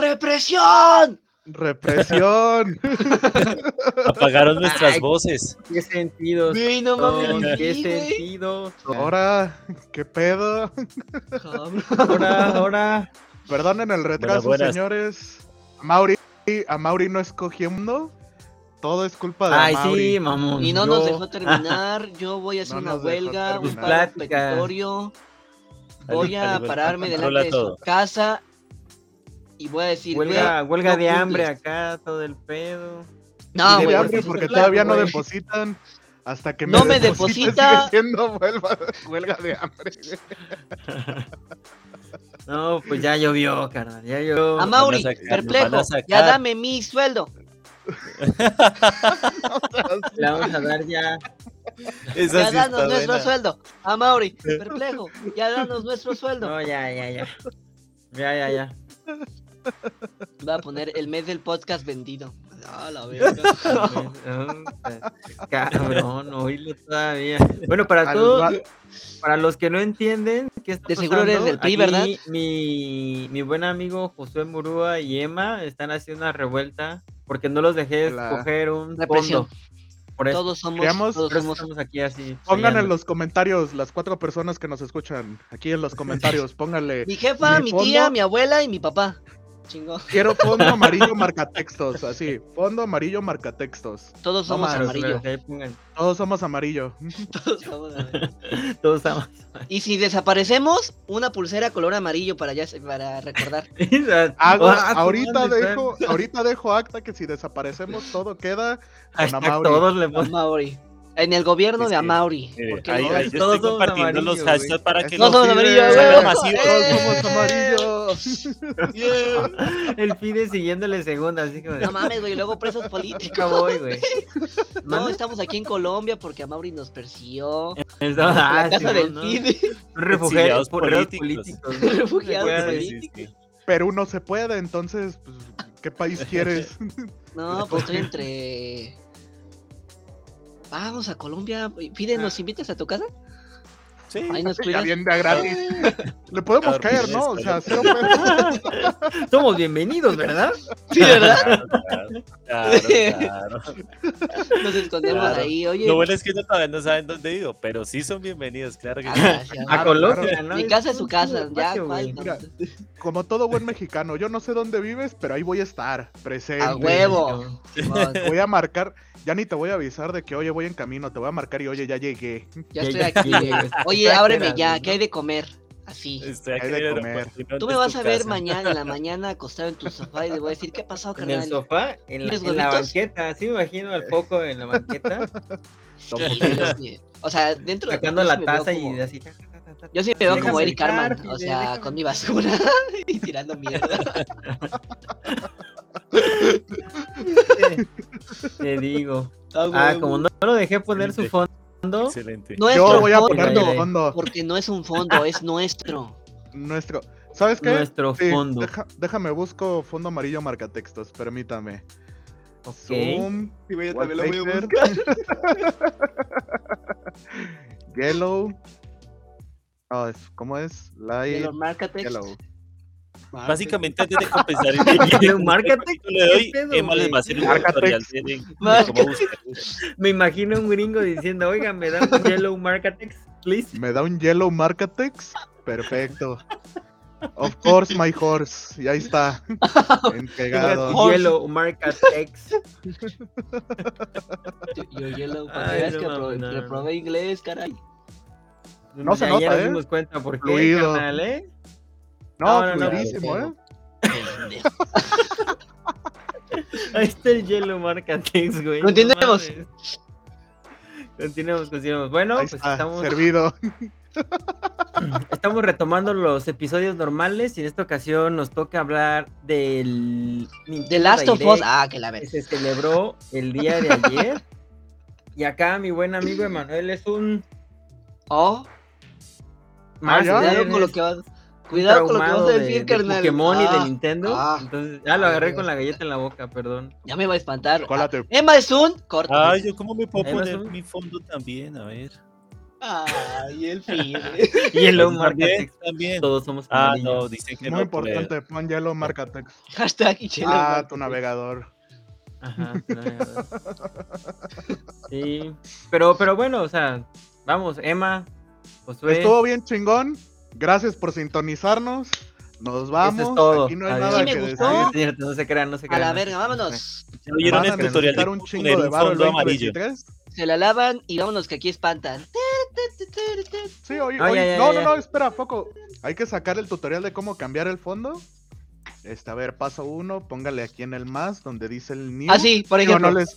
¡Represión! Represión. Apagaron nuestras Ay. voces. ¿Qué sentido? Güey, no mames, ¿Qué sí, sentido? Ahora, ¿qué pedo? Ahora, ahora. Perdonen el retraso, buenas. señores. A Mauri, a Mauri no escogiendo. Todo es culpa de Ay, Mauri. sí, mamón. Y no yo- nos dejó terminar. Yo voy a hacer No una huelga, un paro petitorio. Voy a Dale, pararme delante de su casa y voy a decir, Huelga, huelga no de hambre acá, todo el pedo. No, Y de güey, hambre porque porque todavía no depositan. Hasta que No me deposita. Sigue siendo huelga, huelga de hambre. No, pues ya llovió, carnal. Ya llovió. A Mauri, perplejo, ya dame mi sueldo. Le vamos a dar ya. Ya sí danos nuestro buena. sueldo. A Mauri, perplejo, ya danos nuestro sueldo. No, ya, ya, ya. Ya, ya, ya. Voy a poner el mes del podcast vendido. Ah, la verga. Cabrón, oílo todavía. Bueno, para todos, para los que no entienden qué está De seguro eres pasando, del PRI, aquí ¿verdad? Mi, mi buen amigo Josué Murúa y Emma están haciendo una revuelta porque no los dejé La escoger un represión. fondo. Por eso, Todos somos, Queríamos- todos somos estamos aquí así. Pongan en los comentarios las cuatro personas que nos escuchan. Aquí en los comentarios, pónganle. mi jefa, Mi tía, mi abuela y mi papá. Chingón. Quiero fondo amarillo marcatextos, así. Fondo amarillo marcatextos. Todos somos amarillo. Todos somos amarillo. Todos somos amarillo. Todos estamos. Y si desaparecemos, una pulsera color amarillo para ya para recordar. Hago, Ah, ahorita dejo, ahorita dejo acta que si desaparecemos todo queda con Amauri. todos le. En el gobierno Sí, de. Amauri. Eh, porque ahí, no- ahí yo todos estoy compartiendo los amarillos, hashtags para que No somos sí, amarillos, eh, salgan masivos. Todos somos amarillos. Yeah. El Fide siguiéndole segunda, así como No mames, güey, luego presos políticos. "Acá voy, güey. No, estamos aquí en Colombia porque Amauri nos persiguió. Estamos- En ah, la casa sí, del ¿no? Fide. Refugiados políticos. políticos. Refugiados políticos. Perú no se puede, entonces, pues, ¿qué país quieres? No, pues estoy entre. Vamos a Colombia. Fide, ¿nos invitas a tu casa? Sí. Ahí nos cuidas. bien de gratis. Le podemos Claro, caer, ¿no? O sea, cero pesos. Somos bienvenidos, ¿verdad? Sí, ¿verdad? Claro, claro, claro. Nos escondemos Claro. ahí. Oye, Lo bueno es que ellos todavía no saben dónde vivo, pero sí son bienvenidos, claro que ah, sí. A Claro, Colombia, ¿no? Mi casa es su casa. Ya, Mira, Como todo buen mexicano, yo no sé dónde vives, pero ahí voy a estar, presente. A huevo. Voy a marcar, ya ni te voy a avisar de que, oye, voy en camino, te voy a marcar y, oye, ya llegué. Ya estoy aquí. ya. Oye, Ábreme ya. güey, ¿Qué hay de comer? Así. Hay de el comer. aeropuerto, ¿y Tú me vas a ver casa? mañana en la mañana acostado en tu sofá y le voy a decir, ¿qué pasó, En el carnal? sofá, en la, ¿Tienes en la banqueta, así me imagino al foco en la banqueta, Sí. O sea, dentro de sacando yo la taza como- y así. Yo sí me veo como Eric Carman, o sea, déjame con mi basura y tirando mierda. Te digo. Ah, Ah, como no lo dejé poner su fondo, Excelente. Nuestro Yo voy a fondo, poner Ya, tu ya, ya. fondo, porque no es un fondo, es nuestro. nuestro. ¿Sabes qué? nuestro Sí, fondo. deja- déjame busco fondo amarillo marcatextos, permítame. Zoom, Sí, güey, wallpaper, yellow. Ah, es- ¿Cómo es? Light De los marcatex. Yellow. Básicamente, antes de compensar el Yellow Marketing, le doy, ¿qué pedo, Emma les güey? va a hacer un Marcatex. tutorial de, Marcatex. Me imagino un gringo diciendo, oiga, me da un yellow marketex, please. ¿Me da un yellow marcatex? Perfecto. Of course, my horse. Y ahí está. Entregado. Yellow marketex. Yo, yellow, para que Ay, veas no que mames, pro- no, no. reprobé inglés, caray. No se Ya- nota, ya nos dimos cuenta por qué, Fluido. carnal, ¿eh? No, No, no, no, fluidísimo, pero- ¿eh? Ahí está el yellow marketex, güey. no Continuemos. Continuemos, continuemos. Bueno, Ahí pues está, estamos, servido. estamos retomando los episodios normales y en esta ocasión nos toca hablar del The Last of Us. Ah, que la ves. se celebró el día de ayer. Y acá mi buen amigo Emanuel es un Oh, más ya? cuidado con lo que vas. Cuidado con lo que vas a decir, carnal. Pokémon y Ah, de Nintendo. ah. Entonces, ya lo agarré Ay, con la galleta en la boca, perdón. Ya me va a espantar. Chocolate. Emma es un corto. Ay, yo cómo me puedo poner mi fondo también, a ver. Ay, el fin. Yellow También, Marketex. también. Todos somos Ah, no, dicen que Muy no. por el- importante, pon Yellow Marcatex. Hashtag y chelo, Ah, tu navegador. Ajá. Sí, pero, pero bueno, o sea, vamos, Emma, Josué, Estuvo bien chingón. Gracias por sintonizarnos. Nos vamos. eso es todo. Aquí no hay Adiós. nada Sí que me decir. gustó. Cierto, no se crean, no se A crean. la no se verga, vámonos. ¿Ya oyeron a el tutorial de un chingo de fondo amarillo? 2023. Se la lavan y vámonos que aquí espantan. Sí, oye, Ah, oye, ya, ya, no, ya. no, no, espera, foco. Hay que sacar el tutorial de cómo cambiar el fondo. Este, a ver, paso uno, póngale aquí en el más donde dice el new. Ah, sí, por ejemplo. no les,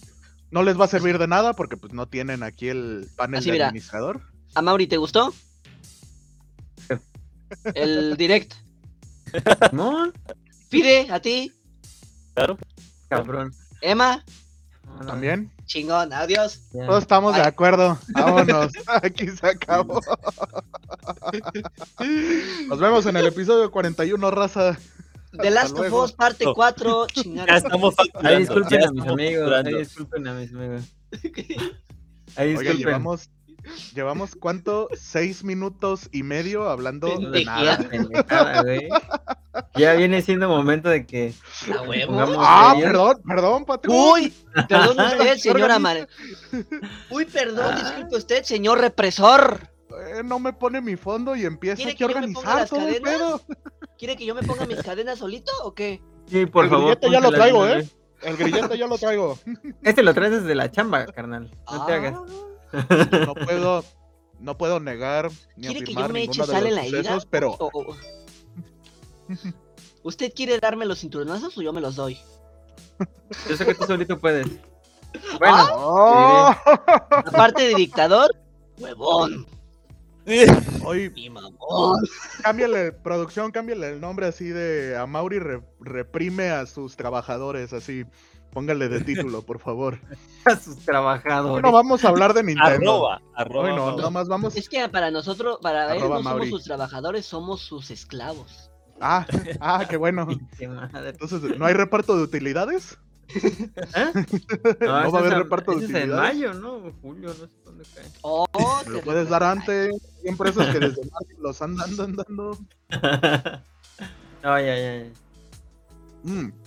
no les va a servir de nada porque pues no tienen aquí el panel Así, de mira. administrador. A Mauri, ¿te gustó? El direct. No, Pide a ti. Claro. cabrón. Emma, También. chingón, adiós. ya. Todos estamos de acuerdo. Vámonos. Aquí se acabó. Nos vemos en el episodio 41, raza. The Last of. Us, parte No. 4, Ya chingada. estamos. Ahí disculpen ya a mis amigos, ahí disculpen a mis amigos. Ahí Oiga, disculpen. llevamos, llevamos cuánto? Seis minutos y medio hablando de nada. Pendejada, güey. Ya viene siendo momento de que A huevo. Ah, perdón, perdón, patrón. Uy, perdón usted, señor Organiza. Amar. Uy, perdón, disculpe usted, señor represor. Eh, no me pone mi fondo y empieza ¿Quiere aquí a que yo me ponga organizar las todo el pedo. ¿Quiere que yo me ponga mis cadenas solito o qué? Sí, por El favor. grillete ya lo traigo, ¿eh? El grillete yo lo traigo. Este lo traes desde la chamba, carnal. No te Ah, hagas. No puedo, no puedo negar ni ¿Quiere que afirmar yo me ninguno eche de sal en los sucesos, pero O- o- ¿Usted quiere darme los cinturonazos o yo me los doy? Yo sé que tú solito puedes. Bueno. Aparte de dictador, huevón. Oye, Mi mamón. cámbiale, producción, cámbiale el nombre así de a Mauri re- reprime a sus trabajadores, así. Póngale de título, por favor. a sus trabajadores. no vamos a hablar de Nintendo. Arroba, arroba. Hoy no, nomás vamos. Es que para nosotros, para Arroba no somos Mauri. sus trabajadores, somos sus esclavos. Ah, ah, qué bueno. Entonces, ¿no hay reparto de utilidades? ¿Eh? No va a haber reparto de ese es en utilidades. mayo, ¿no? Julio, no sé dónde cae. Oh, lo te puedes dar antes. Hay empresas que desde marzo los andan dando. No, ya, ya, ya. Mm.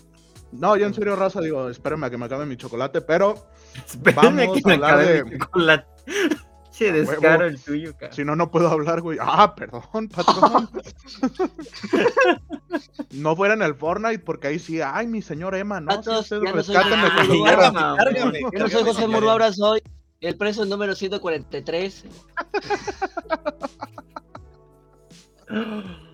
No, yo en serio, raza, digo, espérenme a que me acabe mi chocolate, pero Espérame Vamos que me hablar acabe de- mi chocolate. Che, descaro el tuyo, cara. si no, no puedo hablar, güey. Ah, perdón, patrón. no fuera en el Fortnite, porque ahí sí, ay, mi señor Emma, no, usted soy Yo no soy José. Muro, ahora soy el preso número 143.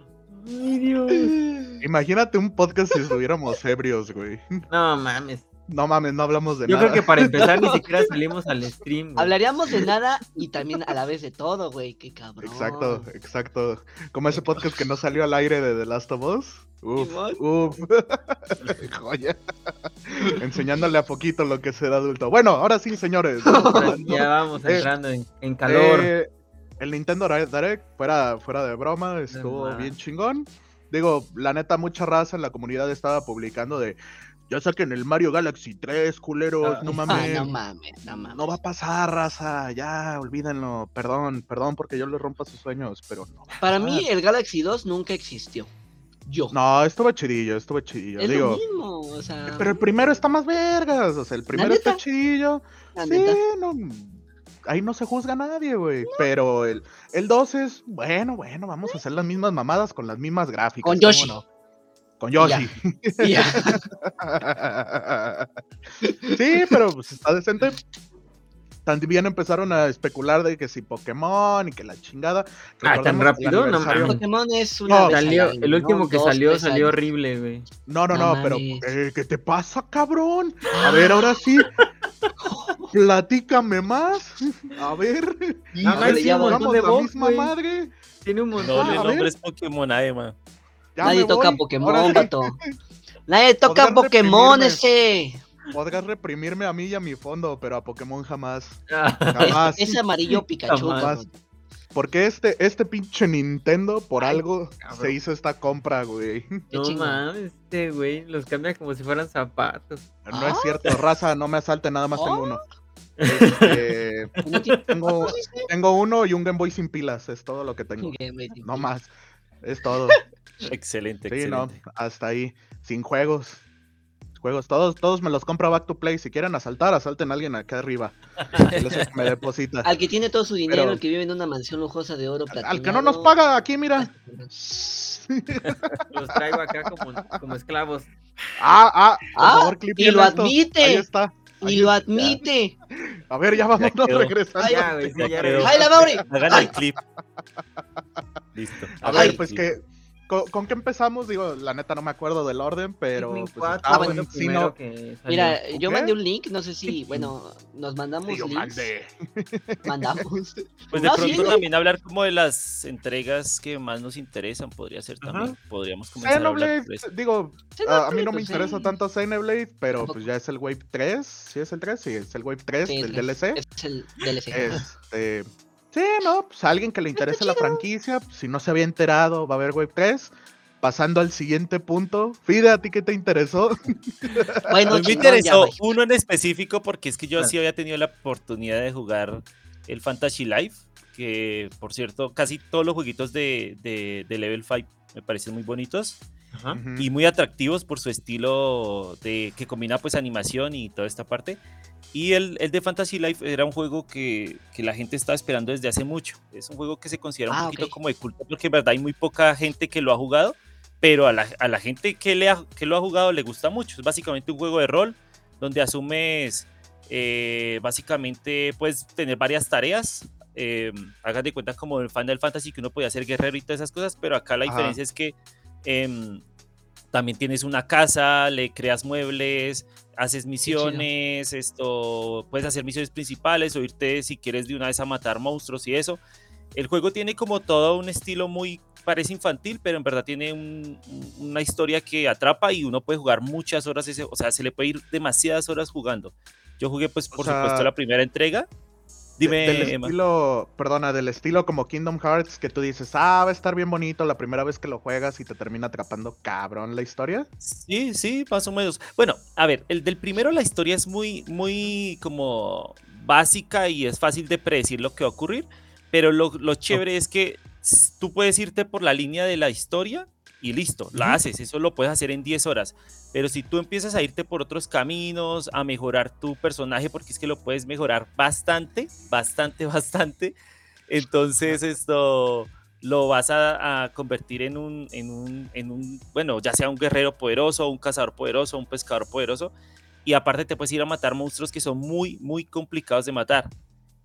Ay, Dios. Imagínate un podcast si estuviéramos ebrios, güey. No mames. No mames, no hablamos de Yo nada. creo que para empezar ni siquiera salimos al stream. güey. Hablaríamos de nada y también a la vez de todo, güey. Qué cabrón. Exacto, exacto. Como ese podcast que no salió al aire de The Last of Us. Uf, uf. Joya. Enseñándole a poquito lo que es ser adulto. Bueno, ahora sí, señores. Ya vamos Eh, entrando en, en calor. Eh, el Nintendo Direct, fuera, fuera de broma, estuvo bien chingón. Digo, la neta, mucha raza en la comunidad estaba publicando de. Ya saquen el Mario Galaxy 3, culeros, Ah, no Ah, mames. no mames, no mames. No va a pasar, raza, ya, olvídenlo. Perdón, perdón porque yo les rompa sus sueños, pero no. Para mí el Galaxy 2 nunca existió. Yo. No, estuvo chidillo, estuvo chidillo. es Digo, lo mismo, o sea. pero el primero está más vergas, o sea, el primero está chidillo. la Sí, neta. no, ahí no se juzga a nadie, güey. Pero el, el 2 es, bueno, bueno, vamos a hacer las mismas mamadas con las mismas gráficas. Con ¿cómo Yoshi. no? Con Yoshi. Ya. sí, pero pues está decente. También empezaron a especular de que si Pokémon y que la chingada. Ah, ¿tan rápido? No mames. Pokémon es una No, Salió, año, el último ¿no? que salió salió años. horrible, güey. No, no, No no, pero eh, ¿qué te pasa, cabrón? A ver, ahora sí. Platícame más. A ver. A no, ver sí, si un montón de la misma madre. Tiene un No montón. le a ver. nombres Pokémon a Emma. Ya Nadie toca voy. Pokémon, vato. Nadie toca Pokémon reprimirme. ese. Podrás reprimirme a mí y a mi fondo, pero a Pokémon jamás. Jamás. Es amarillo Pikachu. Jamás. Porque este, este pinche Nintendo, por Ay, algo, cabrón. se hizo esta compra, güey. No mames, este güey los cambia como si fueran zapatos. No es cierto, raza, no me asalte, nada más tengo uno. Este, tengo, tengo uno y un Game Boy sin pilas, es todo lo que tengo. No más. Es todo. Excelente, Sí, no, hasta ahí. Sin juegos. Juegos, todos, todos me los compro a back to play. Si quieren asaltar, asalten a alguien acá arriba. Me deposita. Al que tiene todo su dinero, Pero- el que vive en una mansión lujosa de oro Al- Al que no nos platinado. paga, aquí mira. Los traigo acá como, como esclavos. Ah, ah, por Ah, favor, clip y lo esto. admite. Ahí está. Y ahí lo admite. A ver, ya vamos quedó. regresando. Ya, güey, sí, Ya ya. ¡Ay! Hagan Ay. el clip. Listo. A Ay. ver, pues que. ¿Con, con qué empezamos? Digo, la neta no me acuerdo del orden, pero. Pues, 4 estaba fue en lo sí, primero no- que. Mira, yo mandé un link, no sé si, bueno, nos mandamos Sí, yo links. mandé. Mandamos. Pues de No, pronto también hablar como de las entregas que más nos interesan, podría ser también. Podríamos comenzar a hablar Xenoblade, por eso. digo, a, a mí no me pues, interesa sí. tanto Xenoblade, pero Tampoco. pues ya es el Wave 3. ¿Sí es el 3? Sí, es el Wave 3 Sí, del es- DLC. Es el DLC. Este. Sí, no, pues a alguien que le interese la franquicia, pues, si no se había enterado, va a haber Wave 3. Pasando al siguiente punto. Fide, ¿a ti qué te interesó? Bueno, me ya, interesó uno en específico porque es que yo Claro. sí había tenido la oportunidad de jugar el Fantasy Life, que por cierto, casi todos los jueguitos de, de, de Level 5 me parecen muy bonitos Ajá. Y muy atractivos por su estilo de que combina pues animación y toda esta parte. Y el, el de Fantasy Life era un juego que, que la gente estaba esperando desde hace mucho. Es un juego que se considera un Ah, poquito como de culto porque en verdad hay muy poca gente que lo ha jugado, pero a la, a la gente que, le ha- que lo ha jugado le gusta mucho. Es básicamente un juego de rol donde asumes eh, básicamente puedes tener varias tareas. Eh, hagas de cuenta como el Final Fantasy que uno podía ser guerrero y todas esas cosas, pero acá la Ajá. diferencia es que em, también tienes una casa, le creas muebles, haces misiones, esto, puedes hacer misiones principales o irte si quieres de una vez a matar monstruos y eso. El juego tiene como todo un estilo muy, parece infantil, pero en verdad tiene un- un- una historia que atrapa y uno puede jugar muchas horas, ese, o sea, se le puede ir demasiadas horas jugando. Yo jugué pues O por sea, supuesto la primera entrega. Dime, De- del Emma. estilo, perdona, del estilo como Kingdom Hearts, que tú dices, ah, va a estar bien bonito la primera vez que lo juegas y te termina atrapando cabrón la historia. Sí, sí, más o menos. Bueno, a ver, el del primero la historia es muy, muy como básica y es fácil de predecir lo que va a ocurrir, pero lo, lo chévere es que tú puedes irte por la línea de la historia y listo, la haces, eso lo puedes hacer en 10 horas. Pero si tú empiezas a irte por otros caminos, a mejorar tu personaje, porque es que lo puedes mejorar bastante, bastante, bastante, entonces esto lo vas a, a convertir en un, en, un, en un, bueno, ya sea un guerrero poderoso, un cazador poderoso, un pescador poderoso, y aparte te puedes ir a matar monstruos que son muy, muy complicados de matar.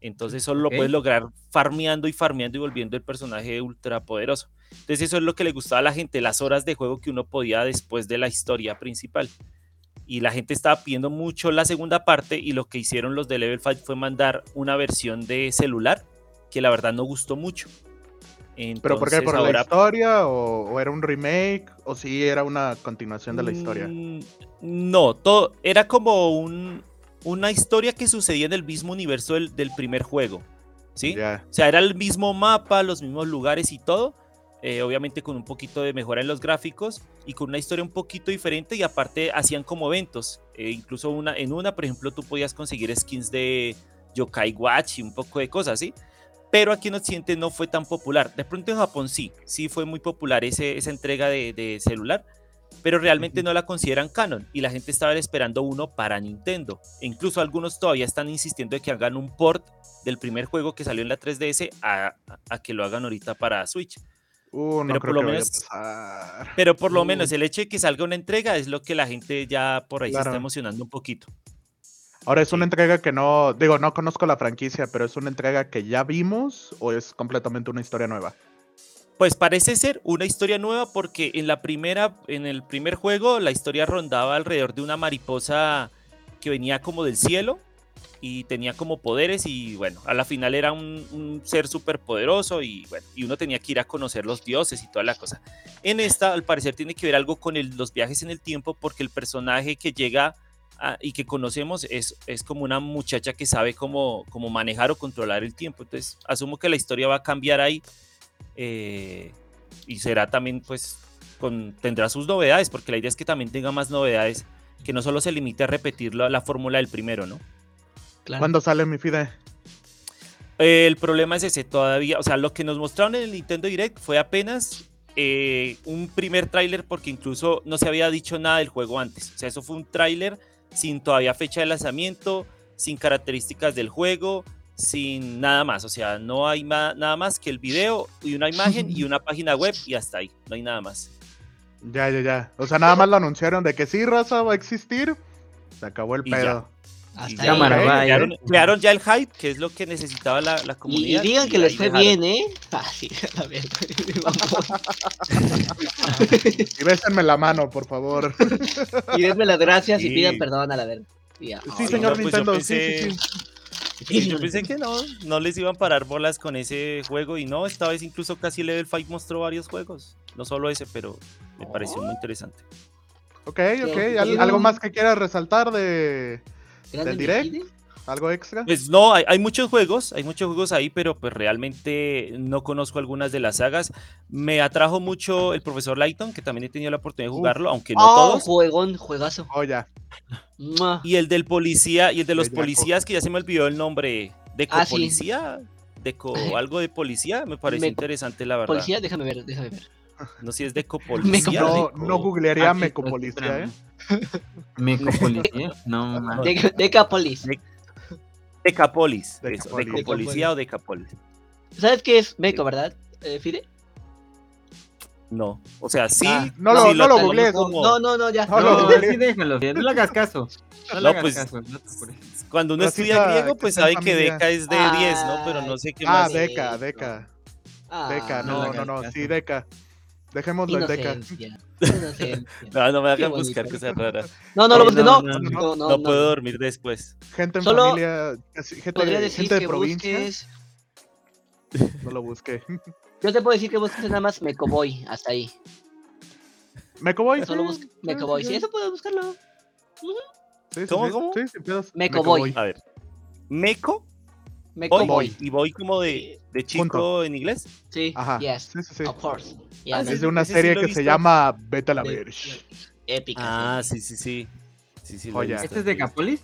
Entonces eso lo Ok. puedes lograr farmeando y farmeando y volviendo el personaje ultra poderoso. Entonces eso es lo que le gustaba a la gente, las horas de juego que uno podía después de la historia principal. Y la gente estaba pidiendo mucho la segunda parte y lo que hicieron los de Level 5 fue mandar una versión de celular que la verdad no gustó mucho. ¿Pero por qué? Entonces, ¿Por la historia? O, o era un remake? ¿O sí era una continuación de la historia? Mm, No, todo era como un, una historia que sucedía en el mismo universo del, del primer juego. ¿Sí? Ya. O sea, era el mismo mapa, los mismos lugares y todo. eh, obviamente con un poquito de mejora en los gráficos y con una historia un poquito diferente y aparte hacían como eventos. eh, incluso una, en una, por ejemplo, tú podías conseguir skins de Yokai Watch y un poco de cosas, ¿sí? Pero aquí en Occidente no fue tan popular. De pronto en Japón sí, sí fue muy popular ese, esa entrega de, de celular, pero realmente no la consideran canon y la gente estaba esperando uno para Nintendo. E incluso algunos todavía están insistiendo de que hagan un port del primer juego que salió en la 3DS a, que lo hagan ahorita para Switch. Uh, no Pero por lo menos-. Pero por lo menos el hecho de que salga una entrega es lo que la gente ya por ahí se está emocionando un poquito. Ahora, ¿es una entrega que no, digo, no conozco la franquicia, pero es una entrega que ya vimos o es completamente una historia nueva? Pues parece ser una historia nueva porque en la primera, en el primer juego, la historia rondaba alrededor de una mariposa que venía como del cielo y tenía como poderes y bueno, a la final era un, ser súper poderoso y bueno, y uno tenía que ir a conocer los dioses y toda la cosa. En esta, al parecer, tiene que ver algo con los viajes en el tiempo porque el personaje que llega y que conocemos es, es como una muchacha que sabe cómo, cómo manejar o controlar el tiempo. Entonces, asumo que la historia va a cambiar ahí eh, y será también, pues, con, tendrá sus novedades, porque la idea es que también tenga más novedades, que no solo se limite a repetir la, la fórmula del primero, ¿no? Claro. ¿Cuándo sale mi Fide? Eh, el problema es ese todavía, o sea, lo que nos mostraron en el Nintendo Direct fue apenas eh, un primer tráiler porque incluso no se había dicho nada del juego antes. O sea, eso fue un tráiler sin todavía fecha de lanzamiento, sin características del juego, sin nada más. O sea, no hay nada más que el video y una imagen y una página web y hasta ahí. No hay nada más. Ya, ya, ya. O sea, nada más lo anunciaron de que sí, raza va a existir. Se acabó el Y ya. pedo. Hasta Y ahí. ya, ok, vaya. crearon, crearon ya el hype, que es lo que necesitaba la, la Y, y comunidad. digan que y les ahí fue dejaron. bien, ¿eh? Ah, sí, a ver. Y bésenme la mano, por favor. y denme las gracias y Sí. pidan perdón a la verga. Y ya. Sí, Ay, señor no, pues Nintendo. pensé- Sí, sí, sí. Sí, yo pensé que no, no les iban a parar bolas con ese juego y no, esta vez incluso casi Level 5 mostró varios juegos, no solo ese, pero me pareció muy interesante. Ok, ok. Sí, ¿Al- sí. ¿Algo más que quieras resaltar de del direct? Algo extra? Pues no, hay, hay muchos juegos, hay muchos juegos ahí, pero pues realmente no conozco algunas de las sagas. Me atrajo mucho el profesor Layton, que también he tenido la oportunidad de Uf. jugarlo, aunque no Oh, todos. juegón, juegazo. Oh, ya. Y el del policía, y el de los Bellaco. policías, que ya se me olvidó el nombre. Deco Ah, sí. policía, Deco algo de policía, me pareció Me- interesante la verdad. Policía, déjame ver, déjame ver. No sé si es Deco Meco- policía. No, no googlearía Ah, sí, mecopolicía, ¿eh? Mecopolicía. No, Decapolis. De- Decapolis. eso, Decapolis. Decopolicía o Decapolis. ¿Sabes qué es Meco, verdad, eh, Fide? No, o sea, sí. Ah, No lo- sí no lo googlees. como- No, no, no, ya. No, No, lo- así déjalo, no le hagas caso. No le hagas pues, caso. no. Cuando uno estudia griego, pues sabe que. Deca es de 10, ¿no? Pero no sé qué Ah, más. de- Deca, Deca. Ah, Deca, no no, no, sí, Deca. Dejémoslo en Deca. Inocencia. No, no me hagan buscar cosas raras. No, no lo busques, no, no. no, No, No, no, puedo no. dormir después. Gente en Solo familia, gente, Podría decir gente de que provincia, busques. no lo busque. Yo te puedo decir que busques nada más Mecoboy, hasta ahí. Mecoboy. Solo busca sí, Mecoboy. Sí, sí, eso puedo buscarlo. sí, sí, ¿Cómo, sí, cómo? Sí. Mecoboy. A ver. Meco, Mecoboy. voy. Y voy como de, de chico Punto. en inglés. Sí, Ajá. yes, Sí, sí, sí. of course. Ah, Yeah, Es de una serie que se llama Vete a la de- Verge. Épica. Ah, sí, sí, sí. Sí, sí. ¿Este es de Capolis?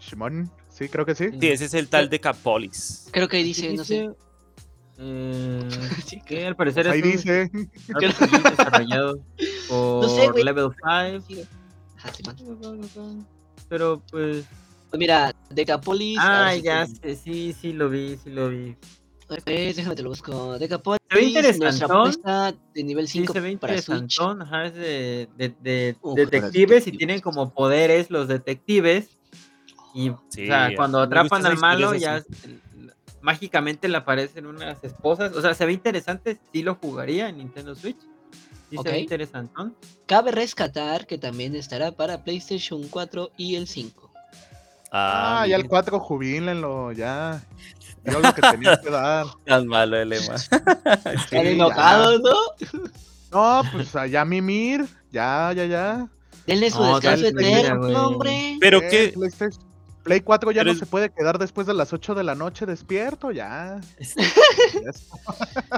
Shimon, sí, creo que sí. Sí, ese es el tal Decapolis. Creo que ahí dice, no sé. Eh, Sí, que al parecer Ahí es un dice. Desarrollado por No sé, güey. Level 5. Ajá, sí, man. Pero pues. Pues mira, Decapolis. Ah, si ya sé, sí, sí lo vi, sí lo vi. Pues, déjame te lo busco. Decapolis. Se ve apuesta de nivel Sí, 5 se ve para Switch. interesantón, ajá, es de, de, de Uf, detectives y tienen como poderes los detectives. Y Sí, o sea, cuando atrapan al malo ya así. mágicamente le aparecen unas esposas. O sea, se ve interesante, sí lo jugaría en Nintendo Switch. Sí se ve Ok. interesantón. Cabe rescatar que también estará para PlayStation 4 y el 5. Ah, ya el mira, 4 jubílenlo, ya. Dio lo que tenía que dar. Tan malo el lema. Están Sí, enojados, ¿no? No, pues allá Mimir, ya, ya, ya. Denle su No, descanso eterno, hombre. Pero Eh, que, PlayStation- Play 4 ya Pero no es- se puede quedar después de las 8 de la noche despierto, ya.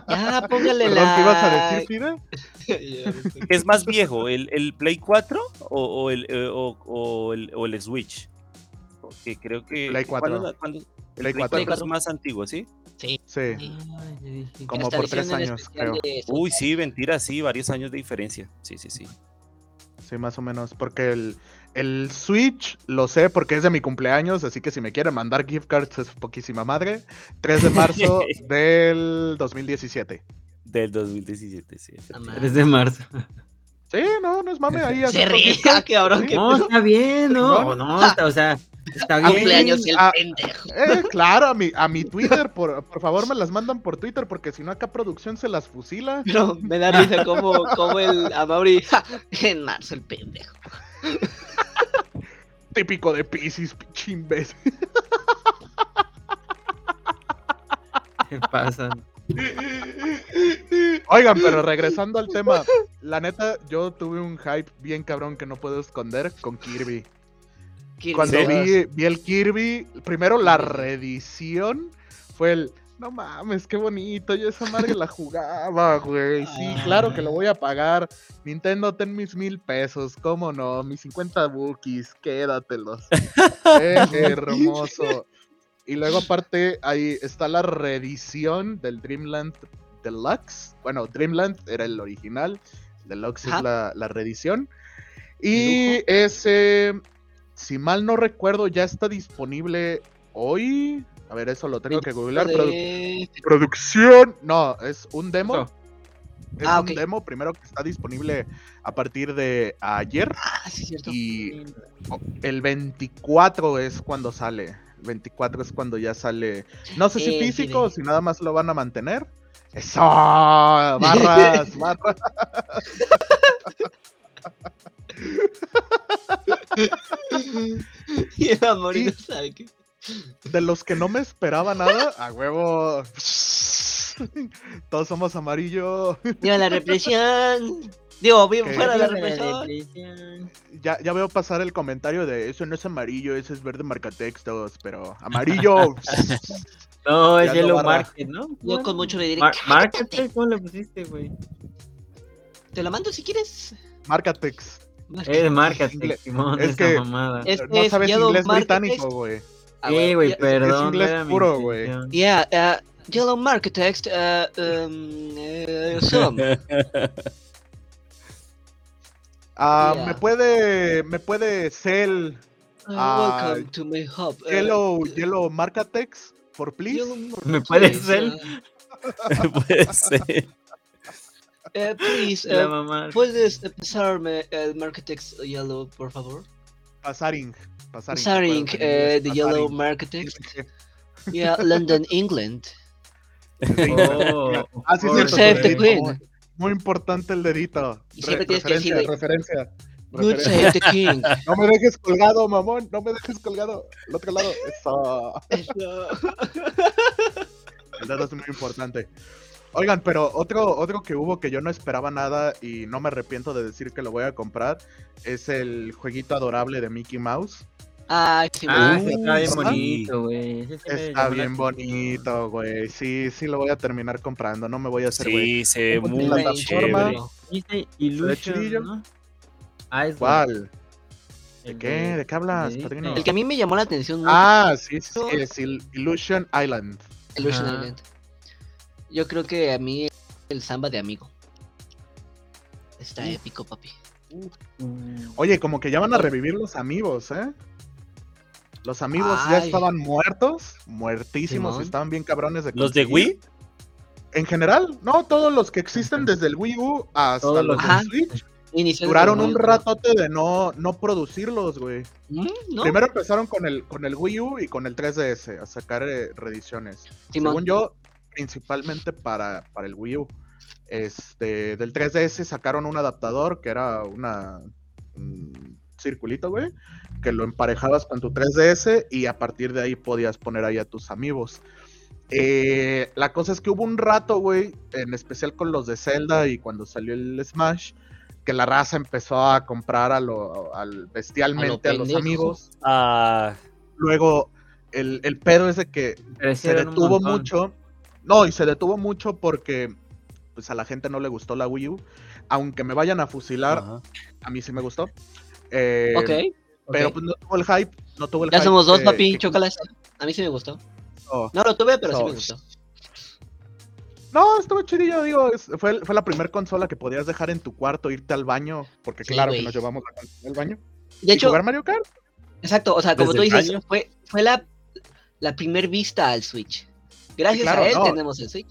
Ya póngale Perdón, la. ¿qué ibas a decir, Fide? ¿qué es más viejo? ¿El, el Play 4 o, o el, eh, o, o el, o el Switch? Porque creo que. Play 4. ¿cuándo- cuándo- el Play Play 4. 4 es más antiguo, ¿sí? Sí, Sí. Como por tres años, creo. Uy, sí, mentira, sí, varios años de diferencia. Sí, sí, sí. sí, más o menos. Porque el, el Switch lo sé porque es de mi cumpleaños, así que si me quieren mandar gift cards es poquísima madre. 3 de marzo del 2017. Del 2017, sí. Amá. 3 de marzo. Sí, no, no es mame ahí. Se ríe, cabrón. No, está bien, no, No. no, está- o sea, está bien. Cumpleaños el pendejo. Eh, claro, a mi, a mi Twitter, por, por favor me las mandan por Twitter, porque si no acá producción se las fusila. Pero me da risa como, como el Amaury. ja, En marzo el pendejo. Típico de Pisces, pinche imbécil. ¿Qué pasa? Oigan, pero regresando al tema, la neta, yo tuve un hype bien cabrón que no puedo esconder con Kirby. Kirby, Cuando ¿Sí? vi, vi el Kirby, primero la reedición fue el No mames, qué bonito. Yo esa madre la jugaba, güey. Sí, claro que lo voy a pagar. Nintendo, ten mis mil pesos. ¿Cómo no? Mis 50 bookies, quédatelos. Qué hermoso. Y luego, aparte, ahí está la reedición del Dreamland Deluxe. Bueno, Dreamland era el original. Deluxe es la, la reedición. Y ese, si mal no recuerdo, ya está disponible hoy. A ver, eso lo tengo que googlear. Produ- producción. No, es un demo. No. Es Ah, un demo primero que está disponible a partir de ayer. Ah, sí, es cierto. Y el 24 es cuando sale. El 24 es cuando ya sale. No sé si Eh, físico o si nada más lo van a mantener. ¡Eso! ¡Barras! ¡Barras! y el amor y Y- no sabe qué. De los que no me esperaba nada, a huevo. Todos somos amarillo. Viva la represión. Digo, ¿Qué? fuera la Viva la represión. Ya, ya veo pasar el comentario de eso no es amarillo, eso es verde marcatextos, pero amarillo. No, es Ya lo Yellow. Market, ¿no? Yo con mucho le diré, Mar "Cállate". Market, ¿cómo le pusiste, güey? Te lo mando si quieres. Marcatex. Es Market, Ingle- Simón, es esa que- mamada. Es- No sabes Yellow inglés Market británico, Text. güey. Ah, Sí, güey, perdón. inglés era mi puro, güey. Yeah, uh, Yellow Market Text, uh, um, uh, some. Ah, Yeah. me puede, me puede Cell Uh, Ah, welcome to my hub. Uh, Yellow, Yellow Marcatex, por please. Yellow ¿Me uh, Puede ser. uh, please, La uh, mamá. ¿puedes pasarme el Marketex Yellow, por favor? Pasaring. Pasaring. Pasaring, uh, the Yellow. Marketex. Yeah, London, England. Oh, Ah, sí, cierto. Save the. Queen. Muy, muy importante el dedito. Y siempre Re- tienes que decirle- referencia. Good save the king. No me dejes colgado, mamón. No me dejes colgado. El otro lado. Eso. El dedo es muy importante. Oigan, pero otro, otro que hubo que yo no esperaba nada y no me arrepiento de decir que lo voy a comprar es el jueguito adorable de Mickey Mouse. Ay, sí, Ah, sí, está bien bonito, güey. Sí Está bien bonito, güey. Sí, sí lo voy a terminar comprando. No me voy a hacer, güey. Sí, se ve muy chévere. Dice Illusion. ¿no? Ah, es ¿Cuál? ¿De qué? ¿De qué hablas, de padrino? El que a mí me llamó la atención mucho, Ah, sí, sí, es Il- Illusion Island. Illusion. Island. Yo creo que a mí el samba de amigo. Está Sí. épico, papi. Oye, como que ya van a revivir los amigos, ¿eh? Los amigos ya estaban muertos, muertísimos, estaban bien cabrones de ¿Los de. Wii? En general, no, todos los que existen desde el Wii U hasta Todos los de. Switch duraron un ratote de no, no producirlos, güey. Mm, ¿No? Primero empezaron con el, con el Wii U y con el 3DS a sacar eh, reediciones. Simón. Según yo, principalmente para, para el Wii U. Este, del 3DS sacaron un adaptador que era una un circulito, güey, que lo emparejabas con tu 3DS y a partir de ahí podías poner ahí a tus amigos. Eh, la cosa es que hubo un rato, güey, en especial con los de Zelda y cuando salió el Smash, que la raza empezó a comprar a lo, al bestialmente a, los amigos. Ah, Luego, el, el pedo es de que se crecieron detuvo mucho. No, y se detuvo mucho porque pues a la gente no le gustó la Wii U. Aunque me vayan a fusilar, ajá. a mí sí me gustó. Eh, Ok. Pero pues no tuvo el hype. No tuvo el Ya hype somos dos, que- papi. que Chócalas. A mí sí me gustó. quiso. No lo tuve, pero sí me gustó. No, estuvo chidillo, digo. fue, fue la primera consola que podías dejar en tu cuarto, irte al baño. Porque Sí, claro que nos llevamos la consola al baño. De ¿Y hecho, jugar Mario Kart? exacto. O sea, como Desde tú dices, fue, fue la, la primer vista al Switch. Gracias claro, a él no. tenemos el Switch.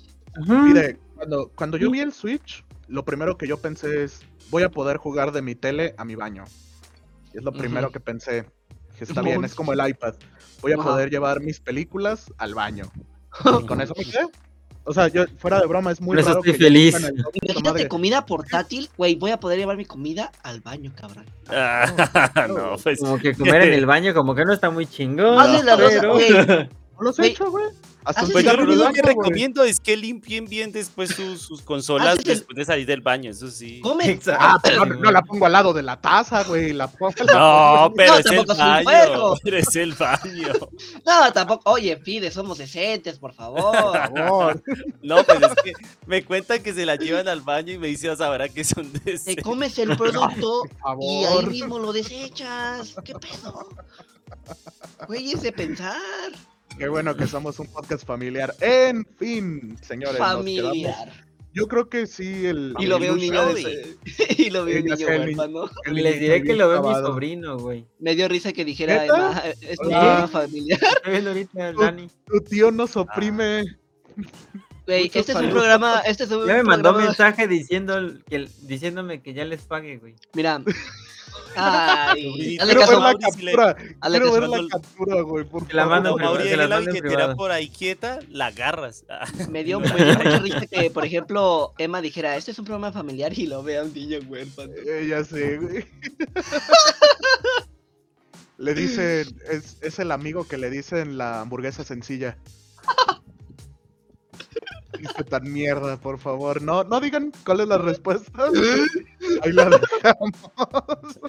Mire, cuando, cuando yo vi el Switch, lo primero que yo pensé es, voy a poder jugar de mi tele a mi baño. Y es lo primero que pensé. Que está bien, es como el iPad. Voy a Ajá. poder llevar mis películas al baño. Y con eso me quedé. O sea, yo, fuera de broma, es muy Por eso raro estoy que feliz. Imagínate comida portátil, güey. Voy a poder llevar mi comida al baño, cabrón. Ah, no, pues. Como que comer en el baño, como que no está muy chingón. Hazle las dos, pero... güey. No los he hecho, güey. Hasta un Pues cigarro lo único que recomiendo es que limpien bien después sus, sus consolas Haces el- después de salir del baño, eso sí. Come. Ah, pero no, no la pongo al lado de la taza, güey. La pongo No, pero No, es el tampoco es un baño. Pero es el baño. No, tampoco. Oye, Fide, somos decentes, por favor. por favor. No, pero es que me cuentan que se la llevan al baño y me dice ahora que son de Te comes el producto y ahí mismo lo desechas. ¿Qué pedo? Güey, es de pensar. Qué bueno que somos un podcast familiar. En fin, señores. Familiar. Yo creo que sí, el. Y lo el veo un niño de ese- Y lo veo un niño huérfano. les diré que lo mi sobrino, güey. Me dio risa que dijera, es un familiar. Ahorita Dani. Tu tío nos oprime. Güey, Muchos este es un programa, este es un Ya me mandó programa- mensaje diciendo que, diciéndome que ya les pague, güey. Mira. Ay, hazle Quiero ver caso, la si le- captura. hazle Quiero caso. ver la captura, güey. Por Que la deje la billetera privado. por ahí quieta, la agarras. Ah, Me dio, me dio mucha risa que, por ejemplo, Emma dijera, este es un programa familiar y lo vea un niño huérfano. Eh, ya sé, güey. Le dicen, es, es el amigo que le dicen la hamburguesa sencilla. Dice tan mierda, por favor. No, no digan cuál es la respuesta. Ahí la dejamos.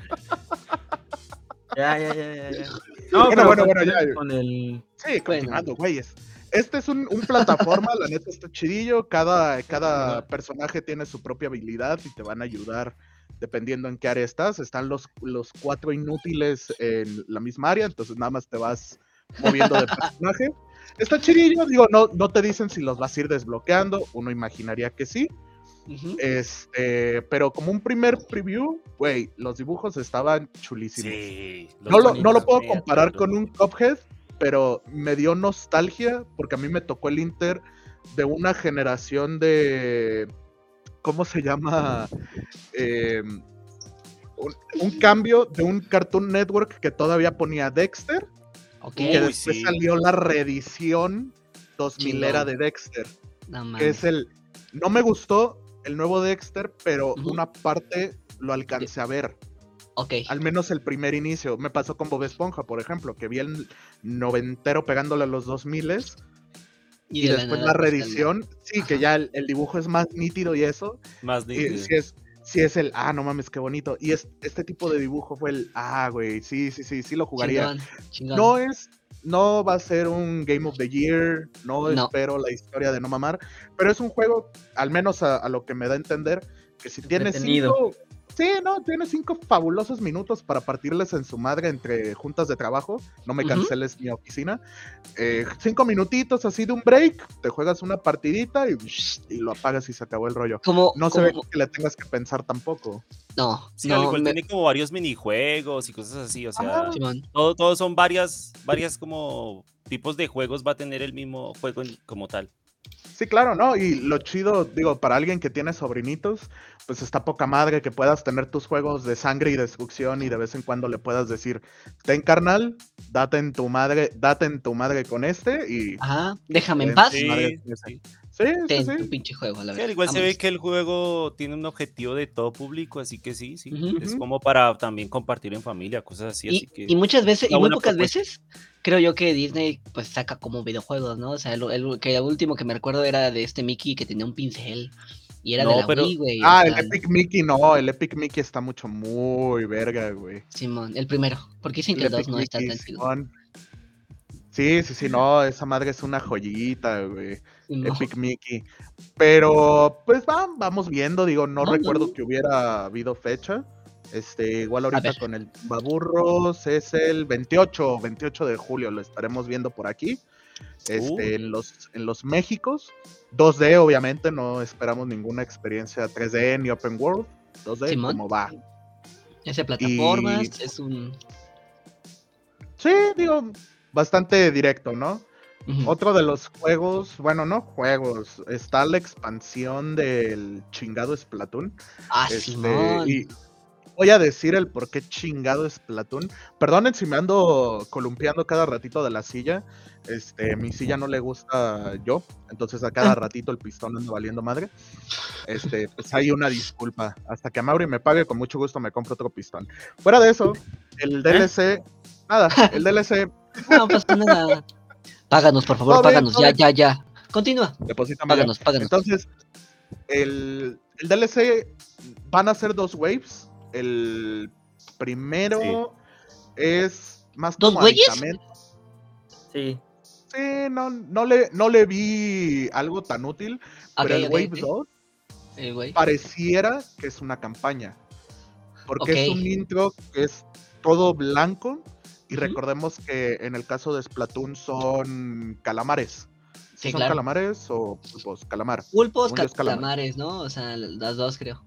Ya, ya, ya, ya. No, Bueno, bueno, bueno, ya. Con el. Sí, continuando, güeyes. Este es un, un plataforma, la neta está chidillo. Cada, cada personaje tiene su propia habilidad y te van a ayudar dependiendo en qué área estás. Están los, los cuatro inútiles en la misma área, entonces nada más te vas moviendo de personaje. Está chidillo, digo, no, no te dicen si los vas a ir desbloqueando, uno imaginaría que sí. Este, pero como un primer preview, güey, los dibujos estaban chulísimos. Sí. No lo, no lo puedo comparar con un Cuphead, pero me dio nostalgia porque a mí me tocó el Inter de una generación de. ¿Cómo se llama? Eh, un, un cambio de un Cartoon Network que todavía ponía Dexter, Ok, que Uy, después sí. salió la reedición 2000 era de. Dexter, no que es el. No me gustó el nuevo Dexter, pero una parte lo alcancé a ver. Ok, Al menos el primer inicio. Me pasó con Bob Esponja, por ejemplo, que vi el noventero pegándole a los 2000 y, de la después la reedición. Sí, que ya el, el dibujo es más nítido y eso. Más Y nítido. sí es, sí es el, ah, no mames, qué bonito. Y es, este tipo de dibujo fue el, ah, güey, sí, sí, sí, sí lo jugaría. chingón, chingón. No es, no va a ser un Game of the Year, no, No. espero la historia de no mamar, pero es un juego, al menos a, a lo que me da a entender, que si tiene cinco, sí, no, tiene cinco fabulosos minutos para partirles en su madre entre juntas de trabajo, no me canceles mi oficina, eh, cinco minutitos así de un break, te juegas una partidita y, y lo apagas y se acabó el rollo. Como, No se ve que le tengas que pensar tampoco. No, Sí, al no, igual me- tiene como varios minijuegos y cosas así, o sea. Simón. todo, todo son varias, varias como tipos de juegos, va a tener el mismo juego como tal. Sí, claro, ¿no? Y lo chido, digo, para alguien que tiene sobrinitos, pues está poca madre que puedas tener tus juegos de sangre y destrucción y de vez en cuando le puedas decir, ten carnal, date en tu madre, date en tu madre con este y... Ajá, déjame en paz. Sí, madre, sí. Sí. Ten sí. tu pinche juego, la Sí, verdad. al igual se ve que el juego tiene un objetivo de todo público, así que sí, sí. Es como para también compartir en familia, cosas así. Y, así que y muchas veces, y muy pocas propuesta. veces, creo yo que Disney pues saca como videojuegos, ¿no? O sea, el, el- que el último que me recuerdo era de este Mickey que tenía un pincel. Y era No, de la pero- Wii, güey. Ah, el Epic Mickey no, el Epic Mickey está mucho muy verga, güey. Simón, el primero. Porque dicen que El el 2 Epic no está tan chido. Simón. Sí, sí, sí, no, esa madre es una joyita, güey. Epic Mickey. Pero, pues va- vamos viendo, digo, no, recuerdo no. que hubiera habido fecha. Este, igual ahorita con el Baburros es el 28, 28 de julio, lo estaremos viendo por aquí. Este, Uh. en los, en los Méxicos. 2D, obviamente, no esperamos ninguna experiencia 3D ni Open World. 2D, Simón. como va. Es de plataformas, Y- es un... Sí, digo, bastante directo, ¿no? Otro de los juegos, bueno, no juegos, está la expansión del chingado Splatoon. Ah, Este, y voy a decir el por qué chingado Splatoon. Perdonen si me ando columpiando cada ratito de la silla. Este, mi silla no le gusta yo, entonces a cada ratito el pistón anda valiendo madre. Este, pues hay una disculpa. Hasta que Mauri me pague, con mucho gusto me compro otro pistón. Fuera de eso, el DLC, nada, el DLC No pasa nada. Páganos, por favor, páganos, ya, ya, ya. Continúa, Deposítame ya. páganos, páganos. Entonces, el, el DLC van a ser dos waves. El primero es más ¿Dos como güeyes? Sí. Sí, no, no, le, no le vi algo tan útil, pero el Wave ok. 2 Eh, güey. pareciera que es una campaña. Porque es un intro que es todo blanco. Y recordemos que en el caso de Splatoon son calamares. Sí, ¿Son claro. calamares o pulpos? Calamar. Pulpos, calamar. calamares, ¿no? O sea, las dos creo.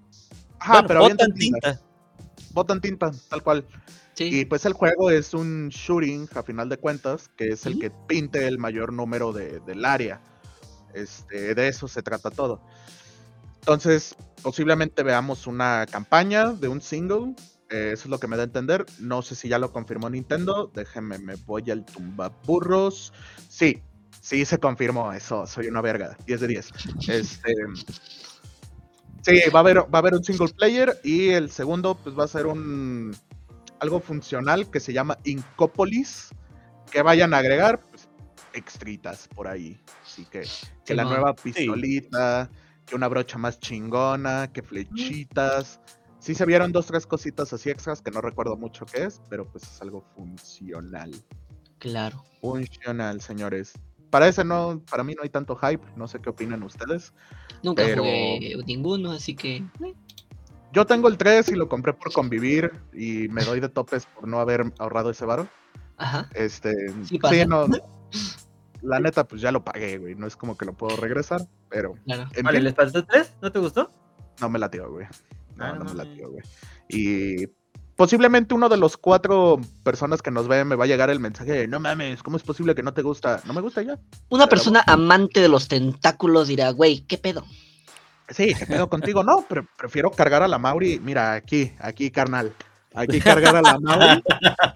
Ajá, Bueno, pero botan tinta. tinta. Botan tinta, tal cual. Sí. Y pues el juego es un shooting, a final de cuentas, que es el que pinte el mayor número de- del área. Este, de eso se trata todo. Entonces, posiblemente veamos una campaña de un single. Eh, eso es lo que me da a entender. No sé si ya lo confirmó Nintendo. Déjenme, me voy al tumbaburros. Sí, sí se confirmó eso. Soy una verga. 10 de 10. Este. Sí, va a haber, va a haber un single player y el segundo pues va a ser un algo funcional que se llama Incopolis que vayan a agregar pues, extritas por ahí. Así que, que la nueva pistolita, que una brocha más chingona, que flechitas. Sí se vieron dos, tres cositas así extras que no recuerdo mucho qué es, pero pues es algo funcional. Claro. Funcional, señores. Para ese no, para mí no hay tanto hype, no sé qué opinan ustedes. Nunca Pero- jugué ninguno, así que. eh, Yo tengo el 3 y lo compré por convivir y me doy de topes por no haber ahorrado ese varo. Ajá. Este, Sí sí, no. La neta, pues ya lo pagué, güey. No es como que lo puedo regresar, pero Claro. en Vale, fin, ¿les faltó tres? ¿No te gustó? no me latió, güey. No, no no me latió, güey. Y posiblemente uno de los cuatro personas que nos ven me va a llegar el mensaje de no mames, ¿cómo es posible que no te gusta? No me gusta ya. Una Pero persona amante de los tentáculos dirá, güey, ¿qué pedo? Sí, ¿qué pedo contigo? No, pero prefiero cargar a la Mauri. Mira, aquí, aquí, carnal. Aquí cargar a la Mauri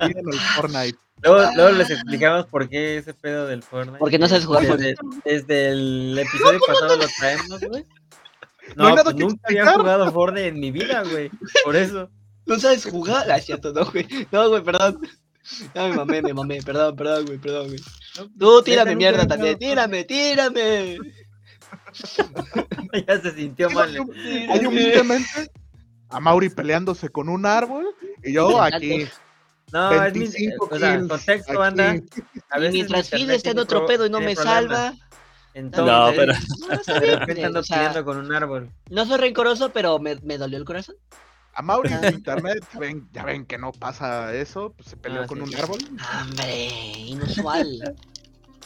y en el Fortnite. Luego, luego les explicamos por qué ese pedo del Fortnite. Porque no sabes jugar desde, desde el episodio pasado lo traemos, güey. No hay No, nada pues que nunca había explicar. jugado Fortnite en mi vida, güey. Por eso. No sabes jugar. Ah, es cierto, no, güey. No, güey, perdón. Ya me mamé, me mamé. Perdón, perdón, güey, perdón, güey. Tú tírame mierda también. había Tírame, tírame. Ya se sintió mal. Hay humildemente a Mauri peleándose con un árbol y yo aquí. No, es mi. 25 O sea, contexto, aquí. banda. A veces mientras mi Phil está en otro pedo y no me salva. Entonces, No, pero- No, de o sea, peleando con un árbol. no soy rencoroso, pero me, me dolió el corazón. A Mauri en internet, ya ven, ya ven que no pasa eso, pues se peleó Ah, con sí, un sí. árbol. Hombre, inusual.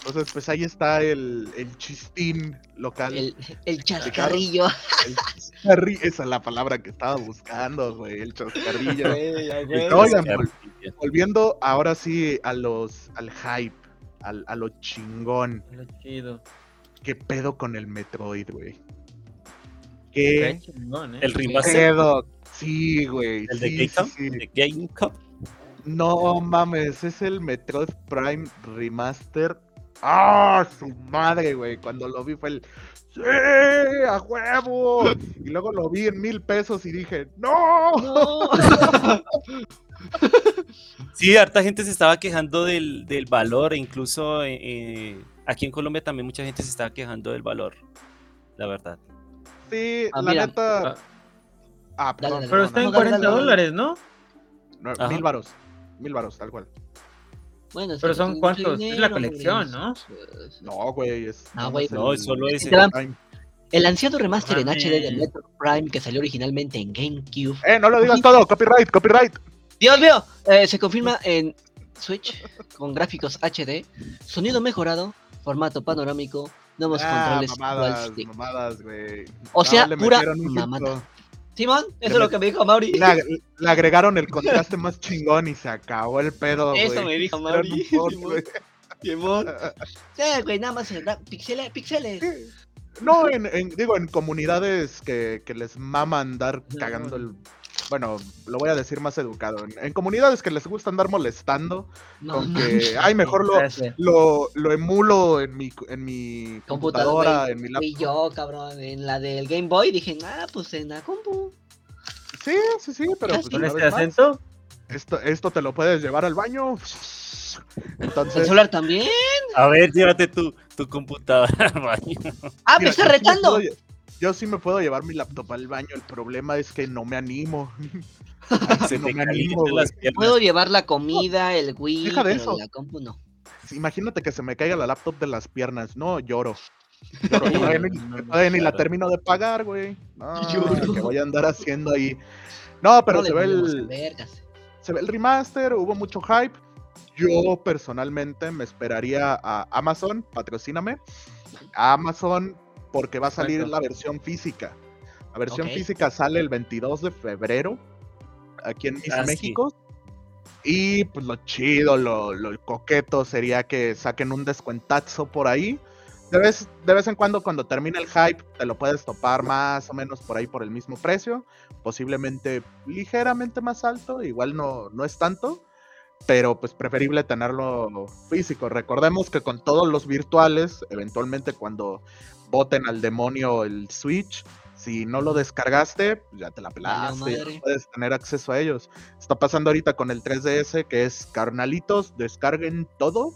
Entonces, pues ahí está el, el chistín local. El, el chascarrillo. el chascarri- esa es la palabra que estaba buscando, güey, el chascarrillo. Güey, a Y huevo. oigan, vol- volviendo ahora sí a los, al hype, al, a lo chingón. Lo chido. ¿Qué pedo con el Metroid, güey? Qué ¿Qué chingón, ¿eh? El remaster pedo? Sí, güey. el de sí, Game Cup, sí, Game. No mames, es el Metroid Prime Remaster. ¡Ah, su madre, güey! Cuando lo vi fue el. ¡Sí! ¡A huevo! Y luego lo vi en mil pesos y dije, ¡No! No. Sí, harta gente se estaba quejando del, del valor, incluso eh, eh, aquí en Colombia también mucha gente se estaba quejando del valor, la verdad. Sí, Ah, la mira. neta. Ah, perdón. dale. Pero no, está no, en No, dale, 40 dale, dale. dólares, ¿no? mil varos. Mil varos, tal cual. Bueno, Pero son cuántos, es la colección, güey. ¿no? No, güey. Es, Ah, güey, no, el- solo el ese. Prime. El ansiado remaster en. HD de Metroid Prime que salió originalmente en GameCube. Eh, no lo digas todo, copyright, copyright. Dios mío, eh, se confirma en Switch con gráficos HD, sonido mejorado, formato panorámico, nuevos Ah, controles mamadas, mamadas, güey. O sea, le pura mamada. Simón, eso Le es lo que me dijo Mauri. Le, ag- le agregaron el contraste más chingón y se acabó el pedo, güey. Eso me dijo Mauri. Simón. Sí, güey, nada más pixeles, pixeles. No, en, en- digo, en comunidades que, que les mama andar cagando el... Bueno, lo voy a decir más educado. En, en comunidades que les gusta andar molestando No, con no. que, ay, mejor lo, Gracias. lo, lo emulo en mi, en mi computadora, en mi Y laptop. yo, cabrón, en la del Game Boy dije, ah, pues en la compu. Sí, sí, sí, pero pues, ¿Con este más, acento? esto, esto te lo puedes llevar al baño ¿El Entonces, celular también? A ver, llévate tu, tu computadora al baño. ¡Ah, me mira, está retando! puedo Yo sí me puedo llevar mi laptop al baño, el problema es que no me animo. Se no me animo. Puedo llevar la comida, el Wii, Deja de pero eso. la compu no. Imagínate que se me caiga la laptop de las piernas. No, lloro. Lloro, todavía ni, todavía ni la termino de pagar, güey. No, Lloro. que voy a andar haciendo ahí. No, pero No se ve el, vergas. se ve el remaster, hubo mucho hype. Yo personalmente me esperaría a Amazon, patrocíname. A Amazon porque va a salir la versión física. La versión física sale el 22 de febrero aquí en Ah, sí. México. Y pues lo chido, lo, lo coqueto sería que saquen un descuentazo por ahí. De vez, de vez en cuando, cuando termine el hype, te lo puedes topar más o menos por ahí por el mismo precio. Posiblemente ligeramente más alto, igual no, no es tanto. Pero pues preferible tenerlo físico. Recordemos que con todos los virtuales, eventualmente cuando voten al demonio el Switch, si no lo descargaste, pues ya te la pelaste, ya no puedes tener acceso a ellos. Está pasando ahorita con el 3DS, que es carnalitos, descarguen todo,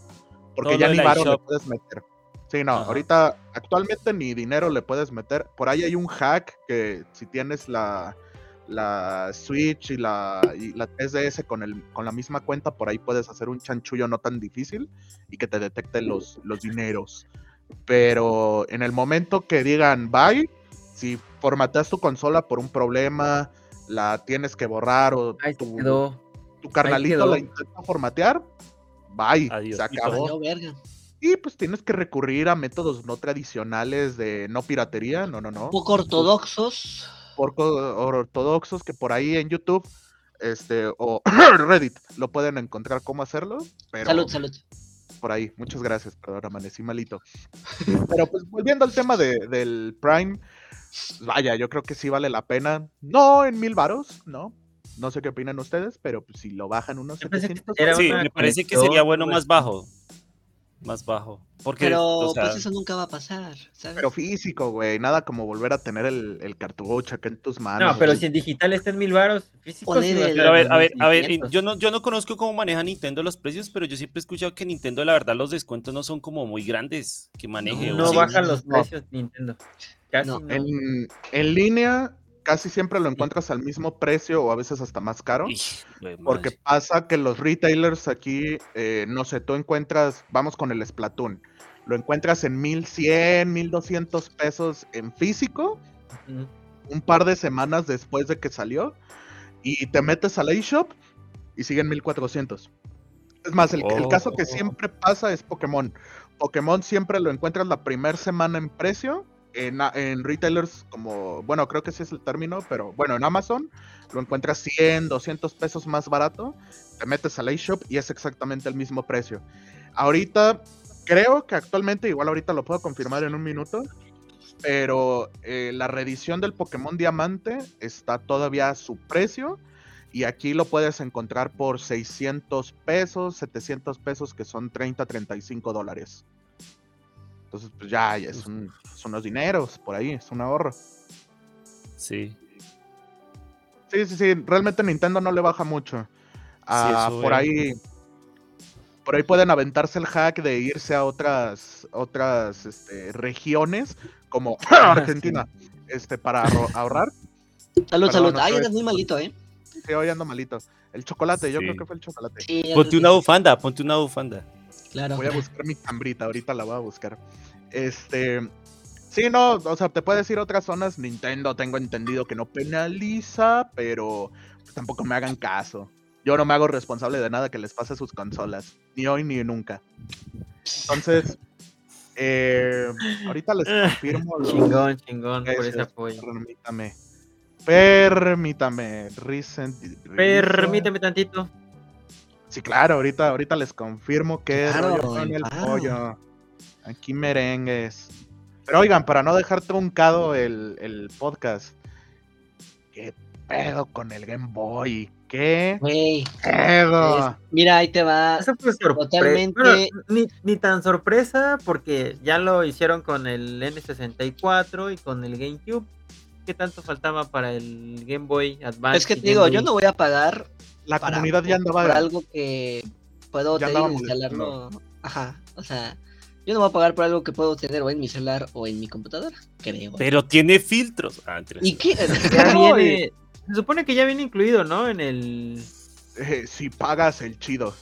porque Todo ya ni varo le puedes meter. Sí, no, Ajá. ahorita actualmente ni dinero le puedes meter. Por ahí hay un hack que si tienes la, la Switch y la, y la 3DS con, el, con la misma cuenta, por ahí puedes hacer un chanchullo no tan difícil y que te detecte los, los dineros. Pero en el momento que digan bye, si formateas tu consola por un problema, la tienes que borrar o Ahí tu, quedó. tu carnalito quedó. la intenta formatear, bye, Adiós. se acabó. Y pues tienes que recurrir a métodos no tradicionales de no piratería, no, no, no. Un poco ortodoxos. Porco ortodoxos que por ahí en YouTube este o Reddit lo pueden encontrar cómo hacerlo, pero Salud, salud. Por ahí. Muchas gracias, perdón, amanecí malito. Pero pues volviendo al tema de- del Prime, vaya, yo creo que sí vale la pena. No en mil varos, ¿no? No sé qué opinan ustedes, pero pues, si lo bajan unos Yo pensé que 700 era Sí, me parece que sería bueno más bajo. Más bajo. Porque, Pero o sea, pues eso nunca va a pasar, ¿sabes? Pero físico, güey, nada como volver a tener el, el cartucho acá en tus manos. No, pero güey. si en digital está en mil varos, físico sí el- a ver, a ver, a ver, 1600. yo no, yo no conozco cómo maneja Nintendo los precios, pero yo siempre he escuchado que Nintendo, la verdad, los descuentos no son como muy grandes que maneje. No sí. bajan los No. precios Nintendo. Casi No. no. En, en línea casi siempre lo encuentras al mismo precio o a veces hasta más caro. Porque pasa que los retailers aquí, eh, no sé, tú encuentras, vamos con el Splatoon, lo encuentras en 1100, 1200 pesos en físico, un par de semanas después de que salió, y te metes al eShop y siguen 1400. Es más, el, el caso que Oh. siempre pasa es Pokémon. Pokémon siempre lo encuentras la primera semana en precio. En, retailers como, bueno, creo que ese es el término, pero bueno, en Amazon lo encuentras 100, 200 pesos más barato. Te metes al eShop y es exactamente el mismo precio. Ahorita, creo que actualmente, igual ahorita lo puedo confirmar en un minuto, pero eh, la reedición del Pokémon Diamante está todavía a su precio y aquí lo puedes encontrar por 600 pesos, 700 pesos, que son 30, 35 dólares. Entonces, pues ya, ya es un- son unos dineros por ahí, es un ahorro. Sí. Sí, sí, sí, realmente Nintendo no le baja mucho. Ah, por ahí por ahí pueden aventarse el hack de irse a otras otras este, regiones como Argentina, este para ahorrar. Salud, Perdón, salud. no Ay, eres muy malito, ¿eh? Sí, hoy ando malito. El chocolate, yo creo que fue el chocolate. Ponte una bufanda, ponte una bufanda. Claro. Voy a buscar mi cambrita, ahorita la voy a buscar. Este, sí, no, o sea, te puedes ir a otras zonas. Nintendo, tengo entendido que no penaliza, pero tampoco me hagan caso. Yo no me hago responsable de nada que les pase a sus consolas, ni hoy ni nunca. Entonces, eh, ahorita les confirmo los- Chingón, chingón por ese apoyo. Permítame. Permítame. Recent, Permíteme tantito. Sí, claro, ahorita, ahorita les confirmo que Claro, rollo con el claro. pollo. Aquí merengues. Pero oigan, para no dejar truncado el, el podcast, ¿qué pedo con el Game Boy? ¿Qué Güey, pedo? es- mira, ahí te va. Eso fue sorpresa. Totalmente. Bueno, ni, ni tan sorpresa porque ya lo hicieron con el N64 y con el GameCube. ¿Qué tanto faltaba para el Game Boy Advance? Es que te digo, yo no voy a pagar La para- comunidad ya andaba. por algo que puedo Ya tener andábamos instalarlo. Ajá, o sea, yo no voy a pagar por algo que puedo tener o en mi celular o en mi computadora, creo. Pero tiene filtros. Ah, entre- ¿Y qué? Ya No, viene, se supone que ya viene incluido, ¿no? En el... Eh, si pagas el chido.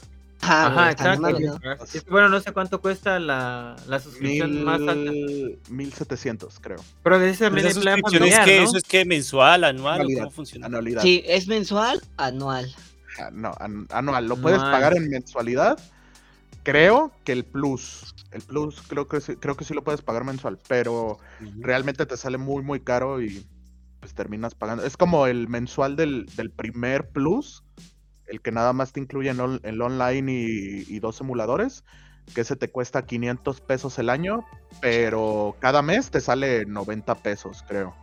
Ajá, Ajá, exacto. ¿no? Es que, bueno, no sé cuánto cuesta la, la suscripción más alta. Mil, 1700, creo. Pero plan suscripción es familiar, que ¿no? eso es que mensual, anual, ¿o Anualidad, ¿cómo funciona? Anualidad. Sí, ¿es mensual? Anual. Ah, No, an- anual. Lo puedes pagar en mensualidad. Creo que el plus. El plus creo que sí, creo que sí lo puedes pagar mensual. Pero realmente te sale muy, muy caro y pues terminas pagando. Es como el mensual del, del primer plus. El que nada más te incluye en on- el online y, y dos emuladores. Que ese te cuesta 500 pesos el año. Pero cada mes te sale 90 pesos, creo.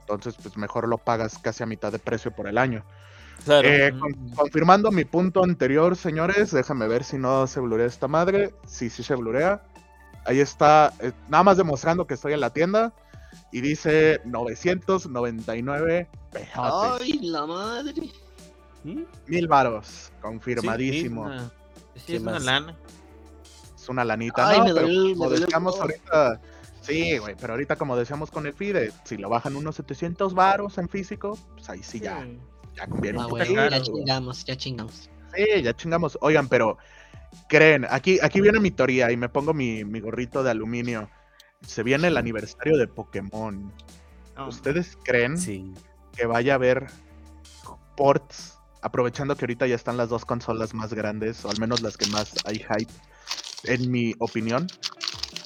Entonces, pues mejor lo pagas casi a mitad de precio por el año. Claro. Eh, con- confirmando mi punto anterior, señores, déjame ver si no se blurea esta madre. Sí, sí se blurea. Ahí está, eh, nada más demostrando que estoy en la tienda. Y dice 999 pejotes. Ay, la madre. ¿Mm? Mil varos, confirmadísimo. Sí, ¿Qué es una lana. Es una lanita. Ay, no, me pero me como decíamos ahorita. Sí, güey, pero ahorita como decíamos con el FIDE, si lo bajan unos 700 varos en físico, pues ahí sí ya, Sí. Ya conviene Ah, ya chingamos, ya chingamos. Sí, ya chingamos. Oigan, pero creen, aquí, aquí viene mi teoría y me pongo mi, mi gorrito de aluminio. Se viene el aniversario de Pokémon. No, ¿Ustedes creen Sí. que vaya a haber ports? Aprovechando que ahorita ya están las dos consolas más grandes, o al menos las que más hay hype, en mi opinión,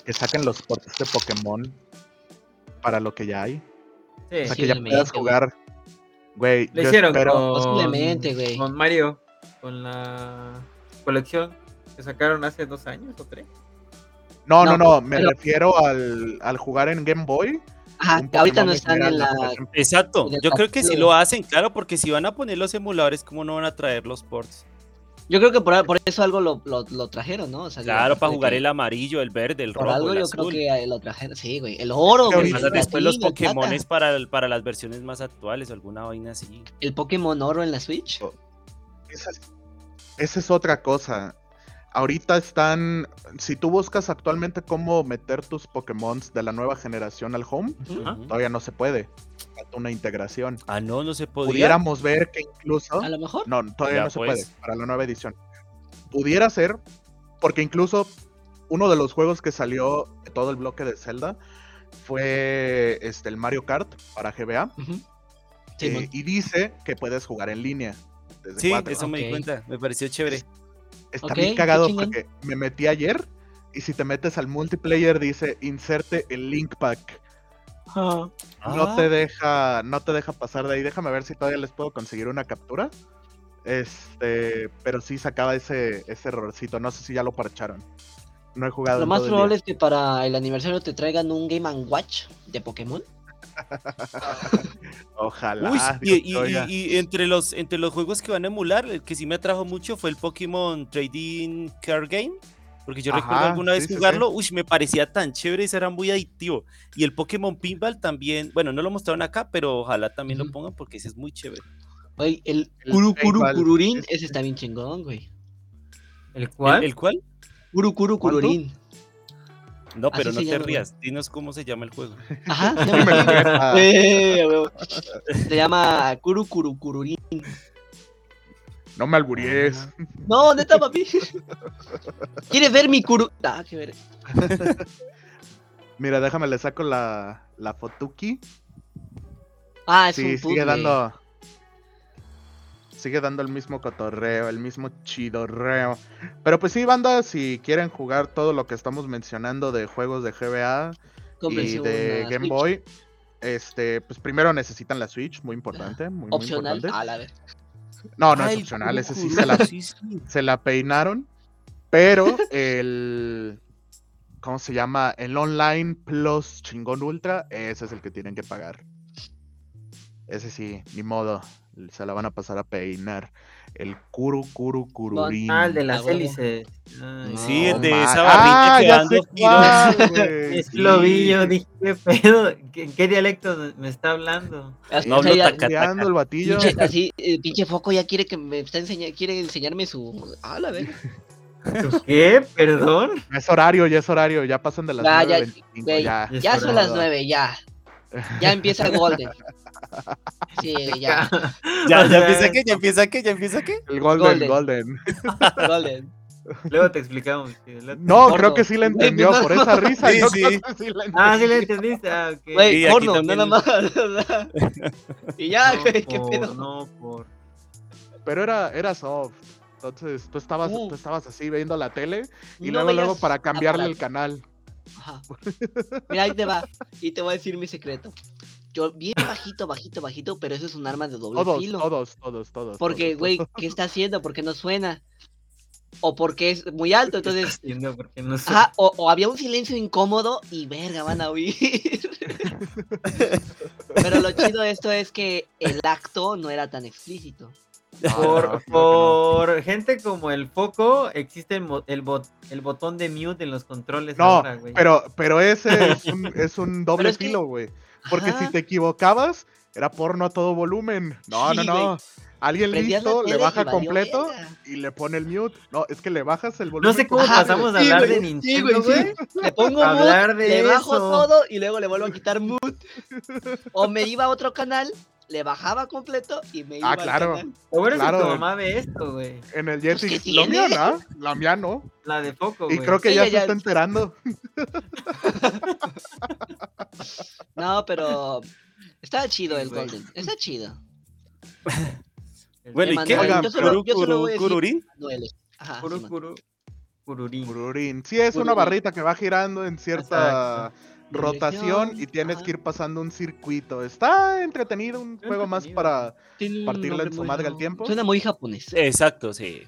que saquen los ports de Pokémon para lo que ya hay. sí. O sea, que ya puedas jugar. Güey, Lo hicieron espero- con, Posiblemente, güey. con Mario, con la colección que sacaron hace dos años o tres. No, no, No, no, me pero- refiero al, al jugar en Game Boy. Ajá, ahorita no están en la. Exacto. Yo creo que sí lo hacen, claro, porque si van a poner los emuladores, ¿cómo no van a traer los ports? Yo creo que por, por eso algo lo, lo, lo trajeron, ¿no? O sea, Claro, para que jugar el amarillo, el verde, el Por rojo, algo el yo azul. creo que lo trajeron. Sí, güey. El oro, güey. Después los. Pokémones para, para las versiones más actuales o alguna vaina así. El Pokémon oro en la Switch. Esa es, esa es otra cosa. Ahorita están. Si tú buscas actualmente cómo meter tus Pokémon de la nueva generación al home, todavía no se puede. Falta una integración. Ah, no, no se podía. Pudiéramos ver que incluso. A lo mejor. No, todavía Ya, no se pues. puede para la nueva edición. Pudiera ser, porque incluso uno de los juegos que salió de todo el bloque de Zelda fue este, el Mario Kart para GBA. Eh, y dice que puedes jugar en línea. Desde Sí, eso me di cuenta. Me pareció chévere. Está bien cagado porque me metí ayer y si te metes al multiplayer dice inserte el link pack. No Ah, te deja, no te deja pasar de ahí. Déjame ver si todavía les puedo conseguir una captura. Este, pero sí sacaba ese, ese errorcito. No sé si ya lo parcharon. No he jugado. Lo más probable es que para el aniversario te traigan un Game Watch de Pokémon. Ojalá. Uy, y, y- y- y entre, los, entre los juegos que van a emular, el que sí me atrajo mucho fue el Pokémon Trading Card Game. Porque yo recuerdo alguna vez sí, sí, sí. jugarlo, uy, me parecía tan chévere, ese era muy adictivo. Y el Pokémon Pinball también, bueno, no lo mostraron acá, pero ojalá también lo pongan porque ese es muy chévere. Oye, el El Kuru Kuru Kururin, es- ese está bien chingón, güey. ¿El ¿El, cual? el cuál? Kuru Kuru ¿Cuánto? No, pero Así no te rías, dinos cómo se llama el juego. Ajá, se llama, interesa. A huevo. Se llama Kuru Kuru Kururin. No me alburies. No, neta, papi. ¿Quieres ver mi Kuru? Ah, qué ver. Mira, déjame le saco la, la fotuki. Ah, es Sí, un sigue puzzle. dando. Sigue dando el mismo cotorreo, el mismo chidorreo. Pero pues sí, banda, si quieren jugar todo lo que estamos mencionando de juegos de GBA y de Game Switch. Boy, este, pues primero necesitan la Switch, muy importante, muy, muy Opcional. importante. A la vez. No, no Ah, es opcional, ese sí se la, sí, sí. se la peinaron. Pero el. ¿Cómo se llama? El Online Plus Chingón Ultra, ese es el que tienen que pagar. Ese sí, ni modo. Se la van a pasar a peinar. El Kuru Kuru Kururin. Ah, el de Ah, las huevo. hélices. Ay, Sí, el de esa barrita Ah, que Es lo vi, yo dije, ¿qué pedo? ¿Qué- ¿En qué dialecto me está hablando? No o sea, hablo ya- taca- Estudiando el batillo. pinche, así, eh, pinche foco ya quiere que me está enseña, quiere enseñarme su. Ah, la ver. ¿Tú ¿Qué? ¿Perdón? Es horario, ya es horario, ya pasan de las Ya, ya, 9.25, güey, ya. Son las nueve, ya. Ya empieza Golden. Sí, ya. ¿Ya, empieza qué? ¿Ya empieza qué? ¿Ya empieza qué? El Golden, Golden. Golden. Golden. Luego te explicamos. que la- No, creo que sí la entendió por esa risa. Sí, sí. que la Ah, sí le entendiste. Ah, ok. Güey, Sí, aquí porno, también. nada más. y ya, No güey, qué por- pedo. No, por. Pero era, era soft. Entonces tú estabas, Uh. tú estabas así viendo la tele y No luego, luego para cambiarle el canal. Ajá. Mira, ahí te va. Y te voy a decir mi secreto. Yo, bien bajito, bajito, bajito, pero eso es un arma de doble Todos, filo. todos, todos, todos. Porque, güey. ¿qué está haciendo? ¿Por qué no suena? O porque es muy alto, entonces. Entiendo por qué no sé. Ajá, o, o había un silencio incómodo y verga, van a oír. Pero lo chido de esto es que el acto no era tan explícito. No, Por, no, creo que no. por gente como el foco, existe el, bot- el botón de mute en los controles No, ahora, güey. Pero, pero ese es un, es un doble es filo, güey. Porque si te equivocabas, era porno a todo volumen. No, no, Sí, no. Alguien Prendías listo, le y baja completo y le pone el mute. No, es que le bajas el volumen. No sé cómo Ajá, pasamos a sí, hablar de Nintendo, güey, sí. güey. Le pongo Hablar mute, de le bajo eso. todo y luego le vuelvo a quitar mute. O me iba a otro canal, le bajaba completo y me iba Ah, al claro. canal. Lo bueno es que Claro. tu mamá ve esto, güey. En el Pues. ¿qué Lo mío, tiene? ¿no? La mía no. La de foco, Y güey. creo que Sí, ya ya, se está enterando. No, pero estaba chido el. Golden. Está chido. Bueno, ¿y qué? no- Oigan, yo solo- ¿Kuru, yo solo kuru, voy a decir- kururin? Duele. Ajá. Sí, es una barrita que va girando en cierta rotación y tienes Ajá. que ir pasando un circuito. Está entretenido, un Está juego más para. Tiene Partirle en su madre al raro. tiempo. Suena muy japonés. Exacto, sí.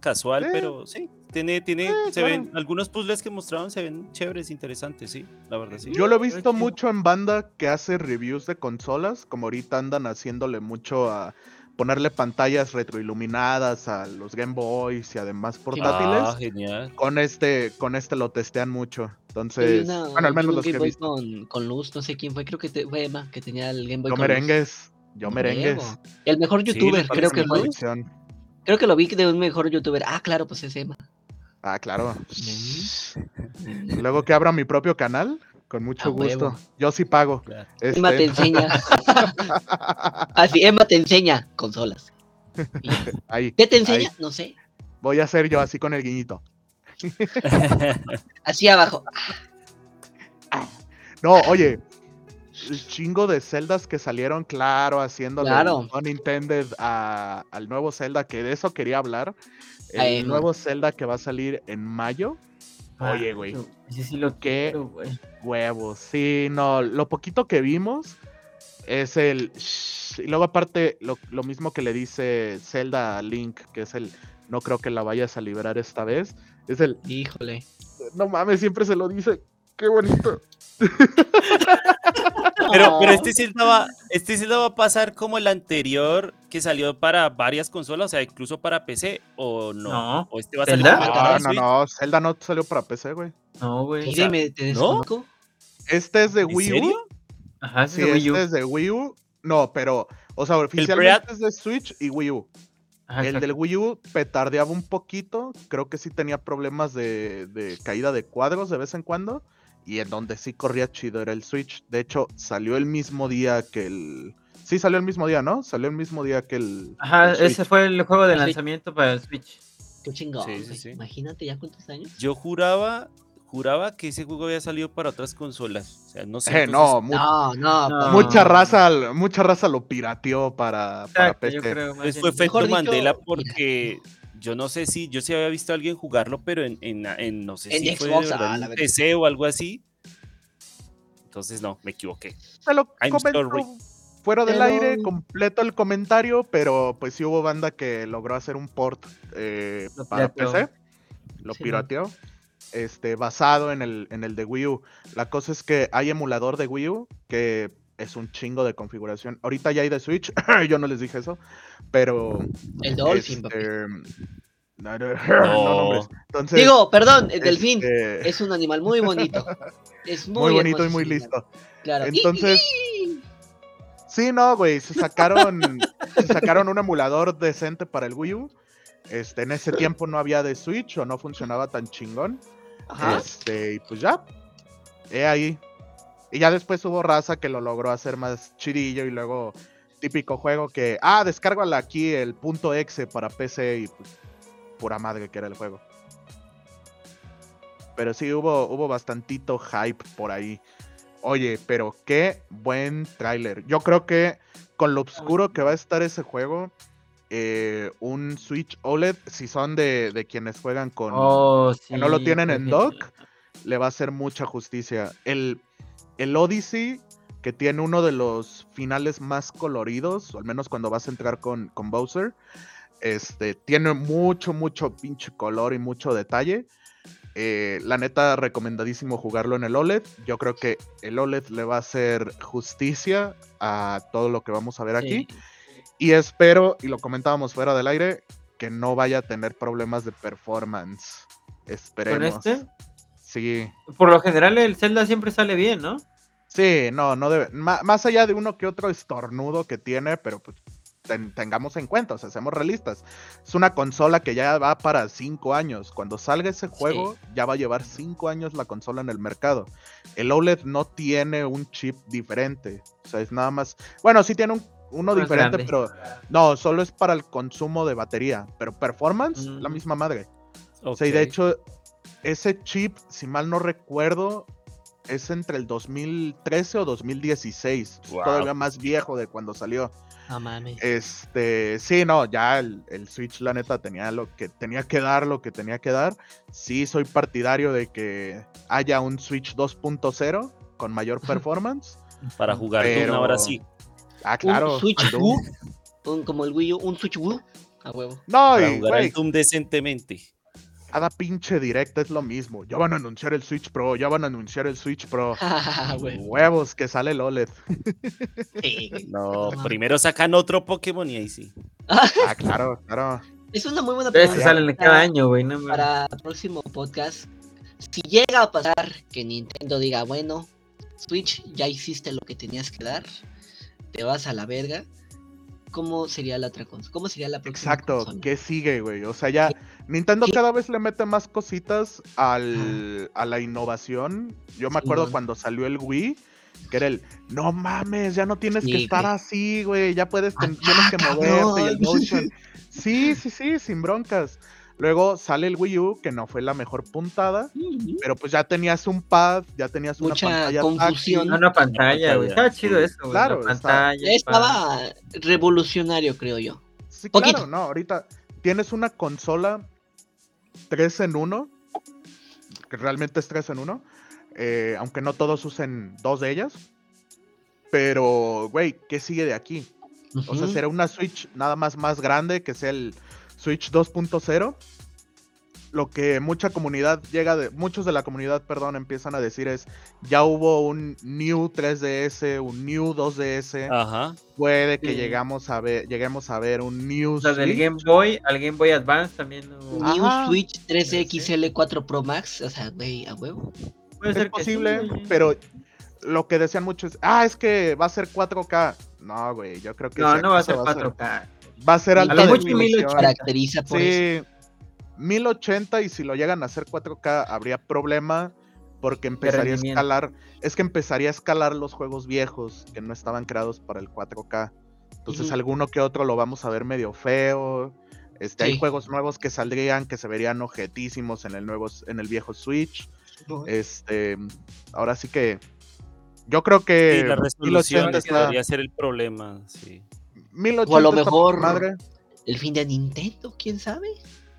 Casual, Sí. pero sí. Tiene, tiene, Sí, se claro. ven, algunos puzzles que mostraron se ven chéveres, interesantes, sí, la verdad, sí. Yo lo he visto mucho en banda que hace reviews de consolas, como ahorita andan haciéndole mucho a ponerle pantallas retroiluminadas a los Game Boys y además portátiles. Ah, genial. Con este, con este lo testean mucho. Entonces, una- bueno, al menos los que he visto. Con, con luz, no sé quién fue, creo que te- fue Emma, que tenía el Game Boy Yo con luz. merengues, yo merengues. El mejor youtuber, creo que fue. Creo que lo vi de un mejor youtuber. Ah, claro, pues es Emma. Ah, claro. Luego que abra mi propio canal, con mucho gusto. huevo. Yo sí pago. Claro. Emma te Este, enseña. Así, Emma te enseña consolas. Ahí, ¿Qué te ahí. enseña? No sé. Voy a hacer yo así con el guiñito. Así abajo. No, oye, el chingo de celdas que salieron, claro, haciéndole Claro. un intended a- al nuevo Zelda, que de eso quería hablar. El Ay, no. nuevo Zelda que va a salir en mayo. Oye, güey, Ah, Ese sí lo güey. huevos. Sí, no, lo poquito que vimos es el... Y luego aparte, lo, lo mismo que le dice Zelda a Link, que es el... No creo que la vayas a liberar esta vez. Es el... Híjole. No mames, siempre se lo dice. Qué bonito. Pero, pero este Zelda va, este Zelda va a pasar como el anterior que salió para varias consolas, o sea, incluso para PC, o no. No. O este va a salir ¿Zelda? para No, no, no. Zelda no salió para PC, güey. No, güey. O sea, ¿no? Este es de ¿En Wii U. serio? Ajá, Sí, es de Wii U. este es de Wii U. No, pero, o sea, oficialmente es de Switch y Wii U. Ajá, el exacto. del Wii U petardeaba un poquito. Creo que sí tenía problemas de, de caída de cuadros de vez en cuando. Y en donde sí corría chido era el Switch. De hecho, salió el mismo día que el. Sí, salió el mismo día, ¿no? Salió el mismo día que el. Ajá, el ese fue el juego de lanzamiento para el Switch. Qué chingón. Sí, sí, güey. sí. Imagínate ya cuántos años. Yo juraba, juraba que ese juego había salido para otras consolas. O sea, no sé. Eh, entonces- no, mu- No, no, No. pues, mucha raza, mucha raza lo pirateó para, para Exacto, PC. creo. Pues fue efecto dicho, Mandela mira. porque yo no sé si, yo sí había visto a alguien jugarlo, pero en, en, en- no sé En si fue de Xbox, verdad ah, en. PC o algo así. Entonces no, me equivoqué. Me lo fuera del Pero- aire, completo el comentario, pero pues sí hubo banda que logró hacer un port eh, para. PC. Lo pirateó. Este, basado en el, en el de Wii U. La cosa es que hay emulador de Wii U que es un chingo de configuración. Ahorita ya hay de Switch, yo no les dije eso, pero... El Dolphin, este, no, no, no nombres. Entonces, Digo, perdón, el delfín este, es un animal muy bonito. Es muy, muy bonito y muy listo. Claro. Entonces, Sí, no, güey, se sacaron, se sacaron un emulador decente para el Wii U. Este, en ese tiempo no había de Switch o no funcionaba tan chingón. Ajá. Este, y pues ya. He ahí. Y ya después hubo raza que lo logró hacer más chidillo y luego típico juego que, ah, descárgala aquí el punto exe para PC y pues pura madre que era el juego. Pero sí hubo, hubo bastantito hype por ahí. Oye, pero qué buen tráiler. Yo creo que con lo oscuro que va a estar ese juego, eh, un Switch OLED, si son de, de quienes juegan con, Oh, que no lo tienen en dock, le va a hacer mucha justicia. El, el Odyssey, que tiene uno de los finales más coloridos, o al menos cuando vas a entrar con, con Bowser, este, tiene mucho, mucho pinche color y mucho detalle. Eh, la neta, recomendadísimo jugarlo en el OLED. Yo creo que el OLED le va a hacer justicia a todo lo que vamos a ver aquí. Y espero, y lo comentábamos fuera del aire, que no vaya a tener problemas de performance. ¿Con Esperemos. este? Sí. Por lo general el Zelda siempre sale bien, ¿no? Sí, no, no debe. más allá de uno que otro estornudo que tiene, pero pues ten- tengamos en cuenta, o sea, seamos realistas. Es una consola que ya va para cinco años. Cuando salga ese juego, ya va a llevar cinco años la consola en el mercado. El OLED no tiene un chip diferente. O sea, es nada más. Bueno, sí tiene un- uno Más diferente, grande. pero no, solo es para el consumo de batería. Pero performance, la Mm. misma madre. O sea, y de hecho, ese chip, si mal no recuerdo, es entre el 2013 o 2016. Es Wow. Todavía más viejo de cuando salió. No mames. Este, sí, no, ya el, el Switch, la neta, tenía lo que tenía que dar, lo que tenía que dar. Sí, soy partidario de que haya un Switch 2.0 con mayor performance. Para jugar Pero- ahora sí. Ah, claro. un Switch. Wii, un- como el Wii U, un Switch Wii, a huevo. No, Para y, jugar Doom decentemente. cada pinche directa es lo mismo. Ya van a anunciar el Switch Pro, ya van a anunciar el Switch Pro. Ah. Huevos, que sale el OLED. Sí. No, primero sacan otro Pokémon y ahí sí. Ah, claro, claro. Es una muy buena Pero pregunta salen cada año, güey. No, para el próximo podcast. Si llega a pasar que Nintendo diga, bueno, Switch, ya hiciste lo que tenías que dar, te vas a la verga. ¿Cómo sería la otra consola? ¿Cómo sería la próxima Exacto, consola? ¿qué sigue, güey? O sea, ya Nintendo ¿Qué? cada vez le mete más cositas al, a la innovación. Yo me acuerdo cuando salió el Wii, que era el, no mames, ya no tienes que estar güey. así, güey, ya puedes, Ah, tienes que moverte y el motion. Sí, sí, sí, sin broncas. Luego sale el Wii U, que no fue la mejor puntada, pero pues ya tenías un pad, ya tenías una Mucha pantalla confusión. Una pantalla, güey. Estaba chido eso, güey. Claro, la estaba- revolucionario, creo yo. Sí, Poquito. claro, no, ahorita tienes una consola 3 en 1, que realmente es 3 en 1, eh, aunque no todos usen dos de ellas. Pero, güey, ¿qué sigue de aquí? O sea, será una Switch nada más más grande que sea el Switch 2.0. Lo que mucha comunidad llega de, muchos de la comunidad, perdón, empiezan a decir es, ya hubo un New 3DS, un New 2DS, Ajá. puede que Sí. llegamos a ver, lleguemos a ver un New O sea, del. Game Boy al Game Boy Advance también. hubo- New Ajá. Switch 3XL 4 Pro Max, o sea, güey, a huevo. Puede es ser sí, posible, pero lo que decían muchos es, ah, es que va a ser 4K. No, güey, yo creo que No, no va a ser 4K. Va a ser A alta mucho definición. 1080. Caracteriza por eso. Sí, 1080 y si lo llegan a hacer 4K habría problema porque empezaría a escalar, es que empezaría a escalar los juegos viejos que no estaban creados para el 4K. Entonces alguno que otro lo vamos a ver medio feo. Este, hay juegos nuevos que saldrían que se verían objetísimos en el nuevo en el viejo Switch. Este, ahora sí que yo creo que Sí, la resolución 1080 que está, debería ser el problema. Sí. 1080 O a lo mejor- madre. El fin de Nintendo, ¿quién sabe?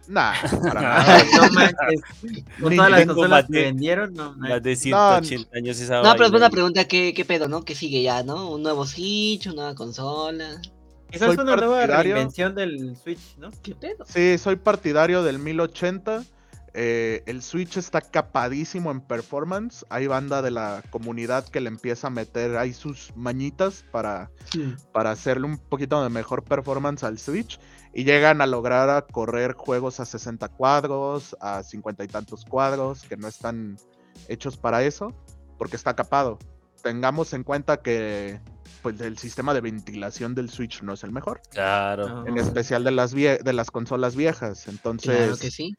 Nah, para nada. No manches. Con todas las consolas que de- vendieron, no Más de 180 años esa No, pero es y- pregunta, ¿qué, qué pedo, no? ¿Qué sigue ya, no? ¿Un nuevo Switch, una nueva consola? Quizás soy una nueva partidario- reinvención del Switch, ¿no? ¿Qué pedo? Sí, soy partidario del 1080. Eh, el Switch está capadísimo en performance. Hay banda de la comunidad que le empieza a meter ahí sus mañitas para, para hacerle un poquito de mejor performance al Switch. Y llegan a lograr a correr juegos a 60 cuadros, a 50 y tantos cuadros, que no están hechos para eso, porque está capado. Tengamos en cuenta que pues el sistema de ventilación del Switch no es el mejor, Claro. en especial de las vie- de las consolas viejas. Entonces, Claro que sí.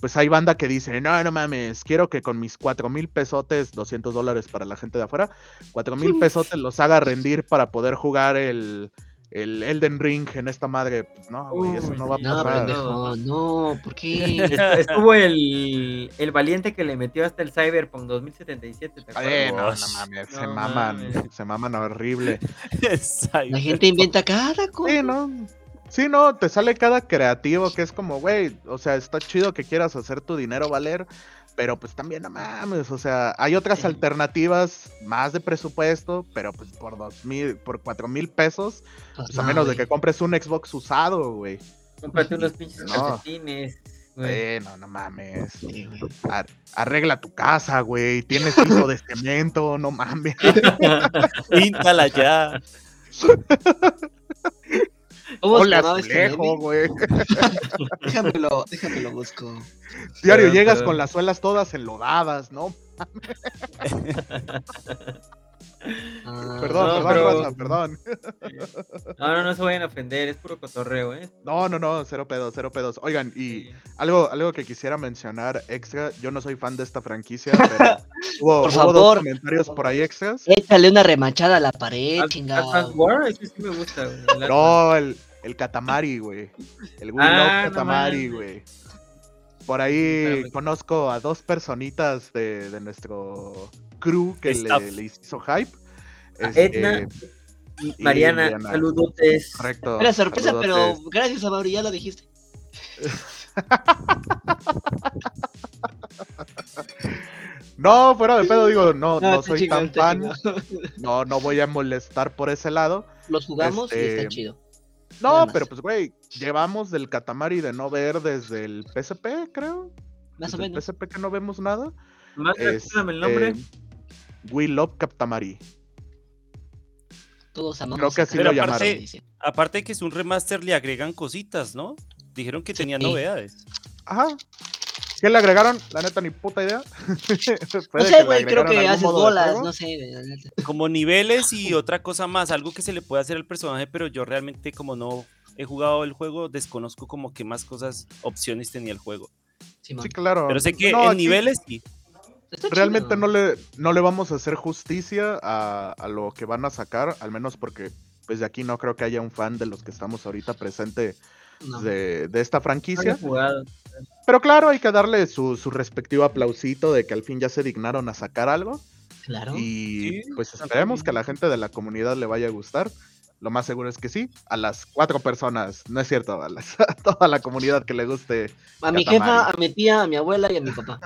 Pues hay banda que dice, no, no mames, quiero que con mis cuatro mil pesotes, 200 dólares para la gente de afuera, cuatro mil pesotes los haga rendir para poder jugar el, el Elden Ring en esta madre. Pues no, güey, eso no va a. No, pasar. pendejo, no, ¿por qué? Est- Estuvo el, el valiente que le metió hasta el Cyberpunk 2077, ¿te Eh, acuerdas? no, no mames, se No maman, mames. se maman horrible. La gente inventa cada cosa. Sí, ¿no? Sí, no, te sale cada creativo que es como, güey, o sea, está chido que quieras hacer tu dinero valer, pero pues también no mames, o sea, hay otras Sí. alternativas más de presupuesto, pero pues por dos mil, por cuatro mil pesos, Pues pues a no, menos de que compres un Xbox usado, güey. Cómprate unos pinches No. güey. Eh, no, no mames. Sí. Ar- arregla tu casa, güey. Tienes piso de cemento, no mames. Píntala ya. ¿Cómo se Hola, azulejo, meme? güey. Déjamelo, déjamelo busco. Diario Pero- llegas pero- con las suelas todas enlodadas, ¿no? Ah, Perdón, no, perdón, pero- raza, perdón. No, no, no se vayan a ofender, es puro cotorreo, ¿eh? No, no, no, cero pedos, cero pedos. Oigan, y Sí. algo, algo que quisiera mencionar extra, yo no soy fan de esta franquicia, pero hubo, Por hubo dos favor. comentarios por ahí extras. Échale una remachada a la pared, Advance. No, el, el Katamari, güey. El Wii Ah, Love Katamari, güey. Por ahí conozco a dos personitas de, de nuestro crew que le, le hizo hype. A Este, Edna. y Mariana, Mariana. saludotes. Correcto. Era sorpresa, pero gracias a Mauri, ya lo dijiste. No, fuera de pedo, digo, no, no, soy tan fan. No, no voy a molestar por ese lado. Los jugamos y Este, está chido. No, pero pues, güey, llevamos del Katamari de no ver desde el PSP, creo. Más o Desde el menos. PSP que no vemos nada. Más recuérdame el nombre. Este, We Love Katamari. Todos amamos. creo que así lo aparte- llamaron. Aparte que es un remaster, le agregan cositas, ¿no? Dijeron que tenía novedades. Ajá. ¿Qué le agregaron? La neta, ni puta idea. No sé, güey, creo que haces bolas, no sé. la neta. Como niveles y otra cosa más, algo que se le puede hacer al personaje, pero yo realmente como no he jugado el juego, desconozco como qué más cosas, opciones tenía el juego. Sí, claro. Pero sé que No, en aquí niveles sí. Está Realmente chido. no le, no le vamos a hacer justicia a, a lo que van a sacar, al menos porque pues de aquí no creo que haya un fan de los que estamos ahorita presente No. de, de esta No franquicia. jugado. Pero claro, hay que darle su, su respectivo aplausito de que al fin ya se dignaron a sacar algo. Claro. Y Sí, pues esperemos que a la gente de la comunidad le vaya a gustar. Lo más seguro es que sí. A las cuatro personas, no es cierto, a, las- a toda la comunidad que le guste. A mi jefa, a mi tía, a mi abuela y a mi papá.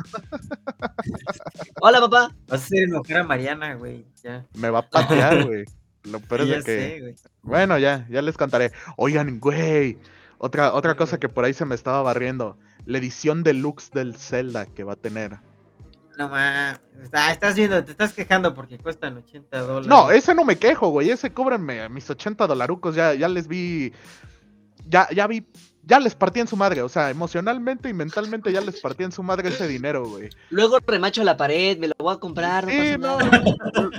Hola, papá. Vas a hacer enojar a Mariana, güey. Ya. Me va a patear, güey. Lo peor es de que. sé, güey. Bueno, ya, ya les contaré. Oigan, güey. Otra, otra cosa que por ahí se me estaba barriendo. La edición deluxe del Zelda que va a tener. No mames. Ah, estás viendo, te estás quejando porque cuestan 80 dólares. No, ese no me quejo, güey. Ese cóbrenme mis 80 dolarucos. Ya, ya les vi. Ya, ya vi. Ya les partí en su madre. O sea, emocionalmente y mentalmente ya les partí en su madre ese dinero, güey. Luego remacho la pared, me lo voy a comprar, no Sí, no. nada.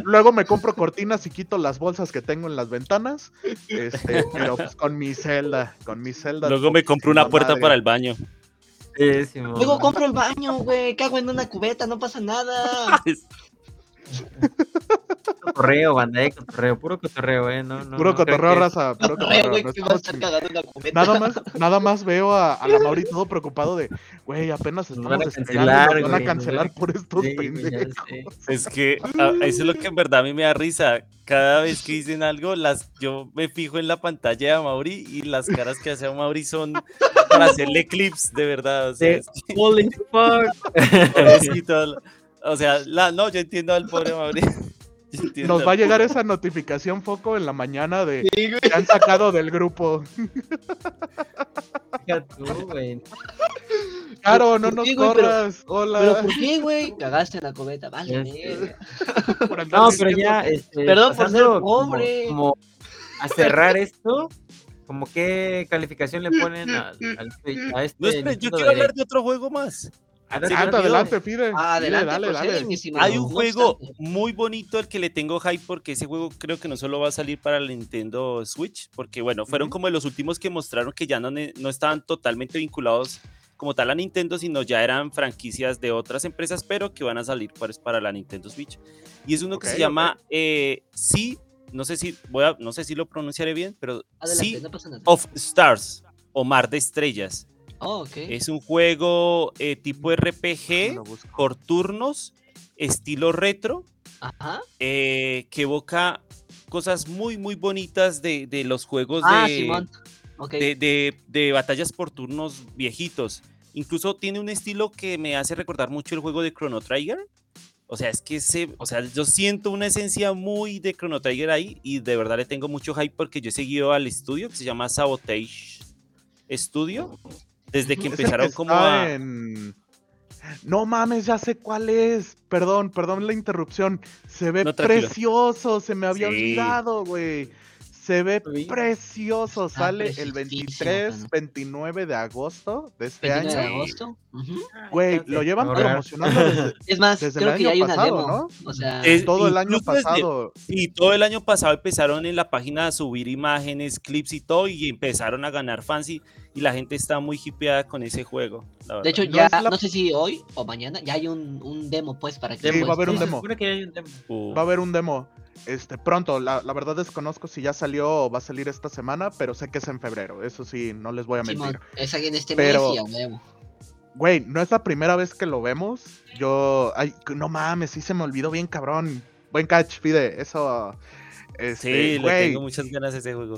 Luego me compro cortinas y quito las bolsas que tengo en las ventanas. Este, pero pues con mi celda, con mi celda. Luego me compré una puerta para el baño. Luego compro el baño, güey. Cago en una cubeta, no pasa nada. Cotorreo, banda, eh, cotorreo, puro cotorreo, eh. No, no, Puro no cotorreo, que- raza. Puro cotorreo. güey, a estamos. Nada más, nada más veo a, a la Mauri todo preocupado de, güey, apenas estamos van a cancelar, van a cancelar a- por estos Sí, pendejos. Es que ah, eso es lo que en verdad a mí me da risa. Cada vez que dicen algo, las, yo me fijo en la pantalla de Mauri y las caras que hace a Mauri son para hacerle clips, de verdad. O sea, es que- Holy fuck. o sea, la, no, yo entiendo al pobre Mauri. Yo entiendo Nos va a llegar esa notificación foco en la mañana de Sí, que han sacado del grupo. Tú, güey. Caro, no ¿por nos qué? Pero- corras. ¿Pero Hola. por qué, güey? Cagaste en la cubeta, vale. Este. Por No, pero ya, este, Perdón por ser como- pobre. Como, a cerrar esto, como qué calificación le ponen al, al Switch, a este No, espera, yo quiero hablar de otro juego más. Adelante, Adelante, Fide, adelante, dale, dale. Hay un juego muy bonito al que le tengo hype porque ese juego creo que no solo va a salir para el Nintendo Switch, porque bueno, fueron Ujú. como de los últimos que mostraron que ya no, no estaban totalmente vinculados como tal a Nintendo, sino ya eran franquicias de otras empresas, pero que van a salir pues, para la Nintendo Switch. Y es uno que Ok, se llama eh, Sea, no sé si voy a, no sé si lo pronunciaré bien, pero Adelante, Sea no pasa nada. of Stars o Mar de Estrellas. Oh, ok. Es un juego eh, tipo RPG Lo busco. por turnos, estilo retro, Ajá. eh, que evoca cosas muy, muy bonitas de, de los juegos Ah, de, de, de- de batallas por turnos viejitos. Incluso tiene un estilo que me hace recordar mucho el juego de Chrono Trigger. O sea, es que se, o sea, yo siento una esencia muy de Chrono Trigger ahí y de verdad le tengo mucho hype porque yo he seguido al estudio que se llama Sabotage Studio desde que empezaron como a... en- No mames, ya sé cuál es. Perdón, perdón la interrupción. Se ve No, precioso, se me había Sí. olvidado, güey. Se ve precioso. Está Sale el preciosísimo, 23, mano. 29 de agosto de este 29 de año. agosto. Güey, lo llevan promocionando desde, Es más, Desde el creo que ya año hay una pasado, demo. ¿no? O sea, Es- todo el año pasado. Y todo el año pasado empezaron en la página a subir imágenes, clips y todo, y empezaron a ganar fans y, y la gente está muy hipeada con ese juego. la de hecho, no ya, la- no sé si hoy o mañana, ya hay un, un demo, pues, para que Sí, lo va a haber un demo. que hay. Uh, Va a haber un demo este, pronto. La, la verdad desconozco si ya salió o va a salir esta semana, pero sé que es en febrero. Eso sí, no les voy a mentir. Simón, es ahí en este Pero- mes. Güey, no es la primera vez que lo vemos. Yo. Ay, no mames, sí se me olvidó bien, cabrón. Buen catch, pide. Eso. sí, Este, le güey, tengo muchas ganas a ese juego.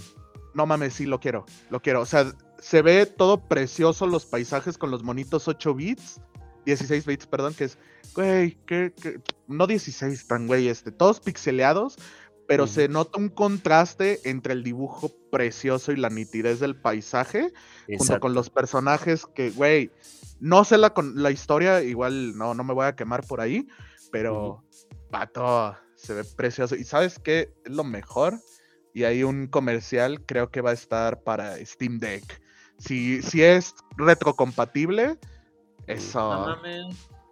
no mames, sí lo quiero. Lo quiero. O sea, se ve todo precioso los paisajes con los monitos 8 bits. 16 bits, perdón, que es. Güey, que. que- no 16 tan, güey, este. Todos pixeleados. Pero se nota un contraste entre el dibujo precioso y la nitidez del paisaje junto con los personajes que, güey, no sé la, la historia, igual no, no me voy a quemar por ahí, pero, pato, se ve precioso. ¿Y sabes qué? Es lo mejor. Y hay un comercial, creo que va a estar para Steam Deck. Si, si es retrocompatible, eso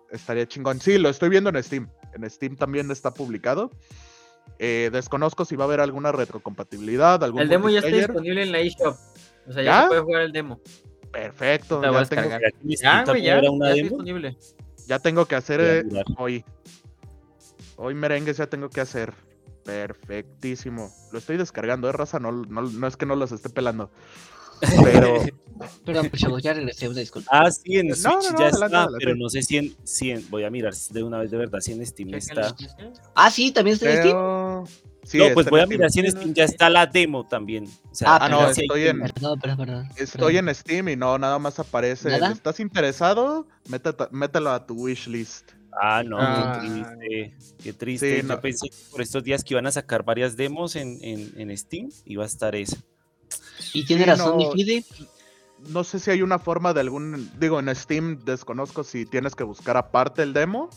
estaría chingón. Sí, lo estoy viendo en Steam. En Steam también está publicado. Eh, desconozco si va a haber alguna retrocompatibilidad. Algún El demo ya está disponible en la eShop. O sea, ya, ¿Ya? se puede jugar el demo. Perfecto. Te voy a Ya tengo, descargar. ¿Será que mi Ya, Steam güey, también ya, era una ya está demo? disponible. ya tengo que hacer eh, hoy. Hoy merengues ya tengo que hacer. Perfectísimo. Lo estoy descargando, ¿eh, raza? No, no, no es que no los esté pelando. Pero Perdón, pues, ya regresé, una disculpa. Ah, sí, en Switch no, no, ya adelante, está, adelante. pero no sé si en, si en- Voy a mirar de una vez de verdad si en Steam está. Ah, sí, también está en Steam. Pero... Sí, no, pues voy a Steam. mirar si en Steam ya está la demo también. O sea, Ah, Ah, no, estoy en, Perdón, perdón, perdón. estoy en Steam y no, nada más aparece. ¿Nada? ¿Estás interesado? Métete- mételo a tu wishlist. Ah, no, Ah. qué triste. Qué triste. Sí, no. pensé que por estos días que iban a sacar varias demos en, en, en Steam, iba a estar esa. Y tiene Sí, razón, mi no. Fide. No sé si hay una forma de algún. Digo, en Steam desconozco si tienes que buscar aparte el demo.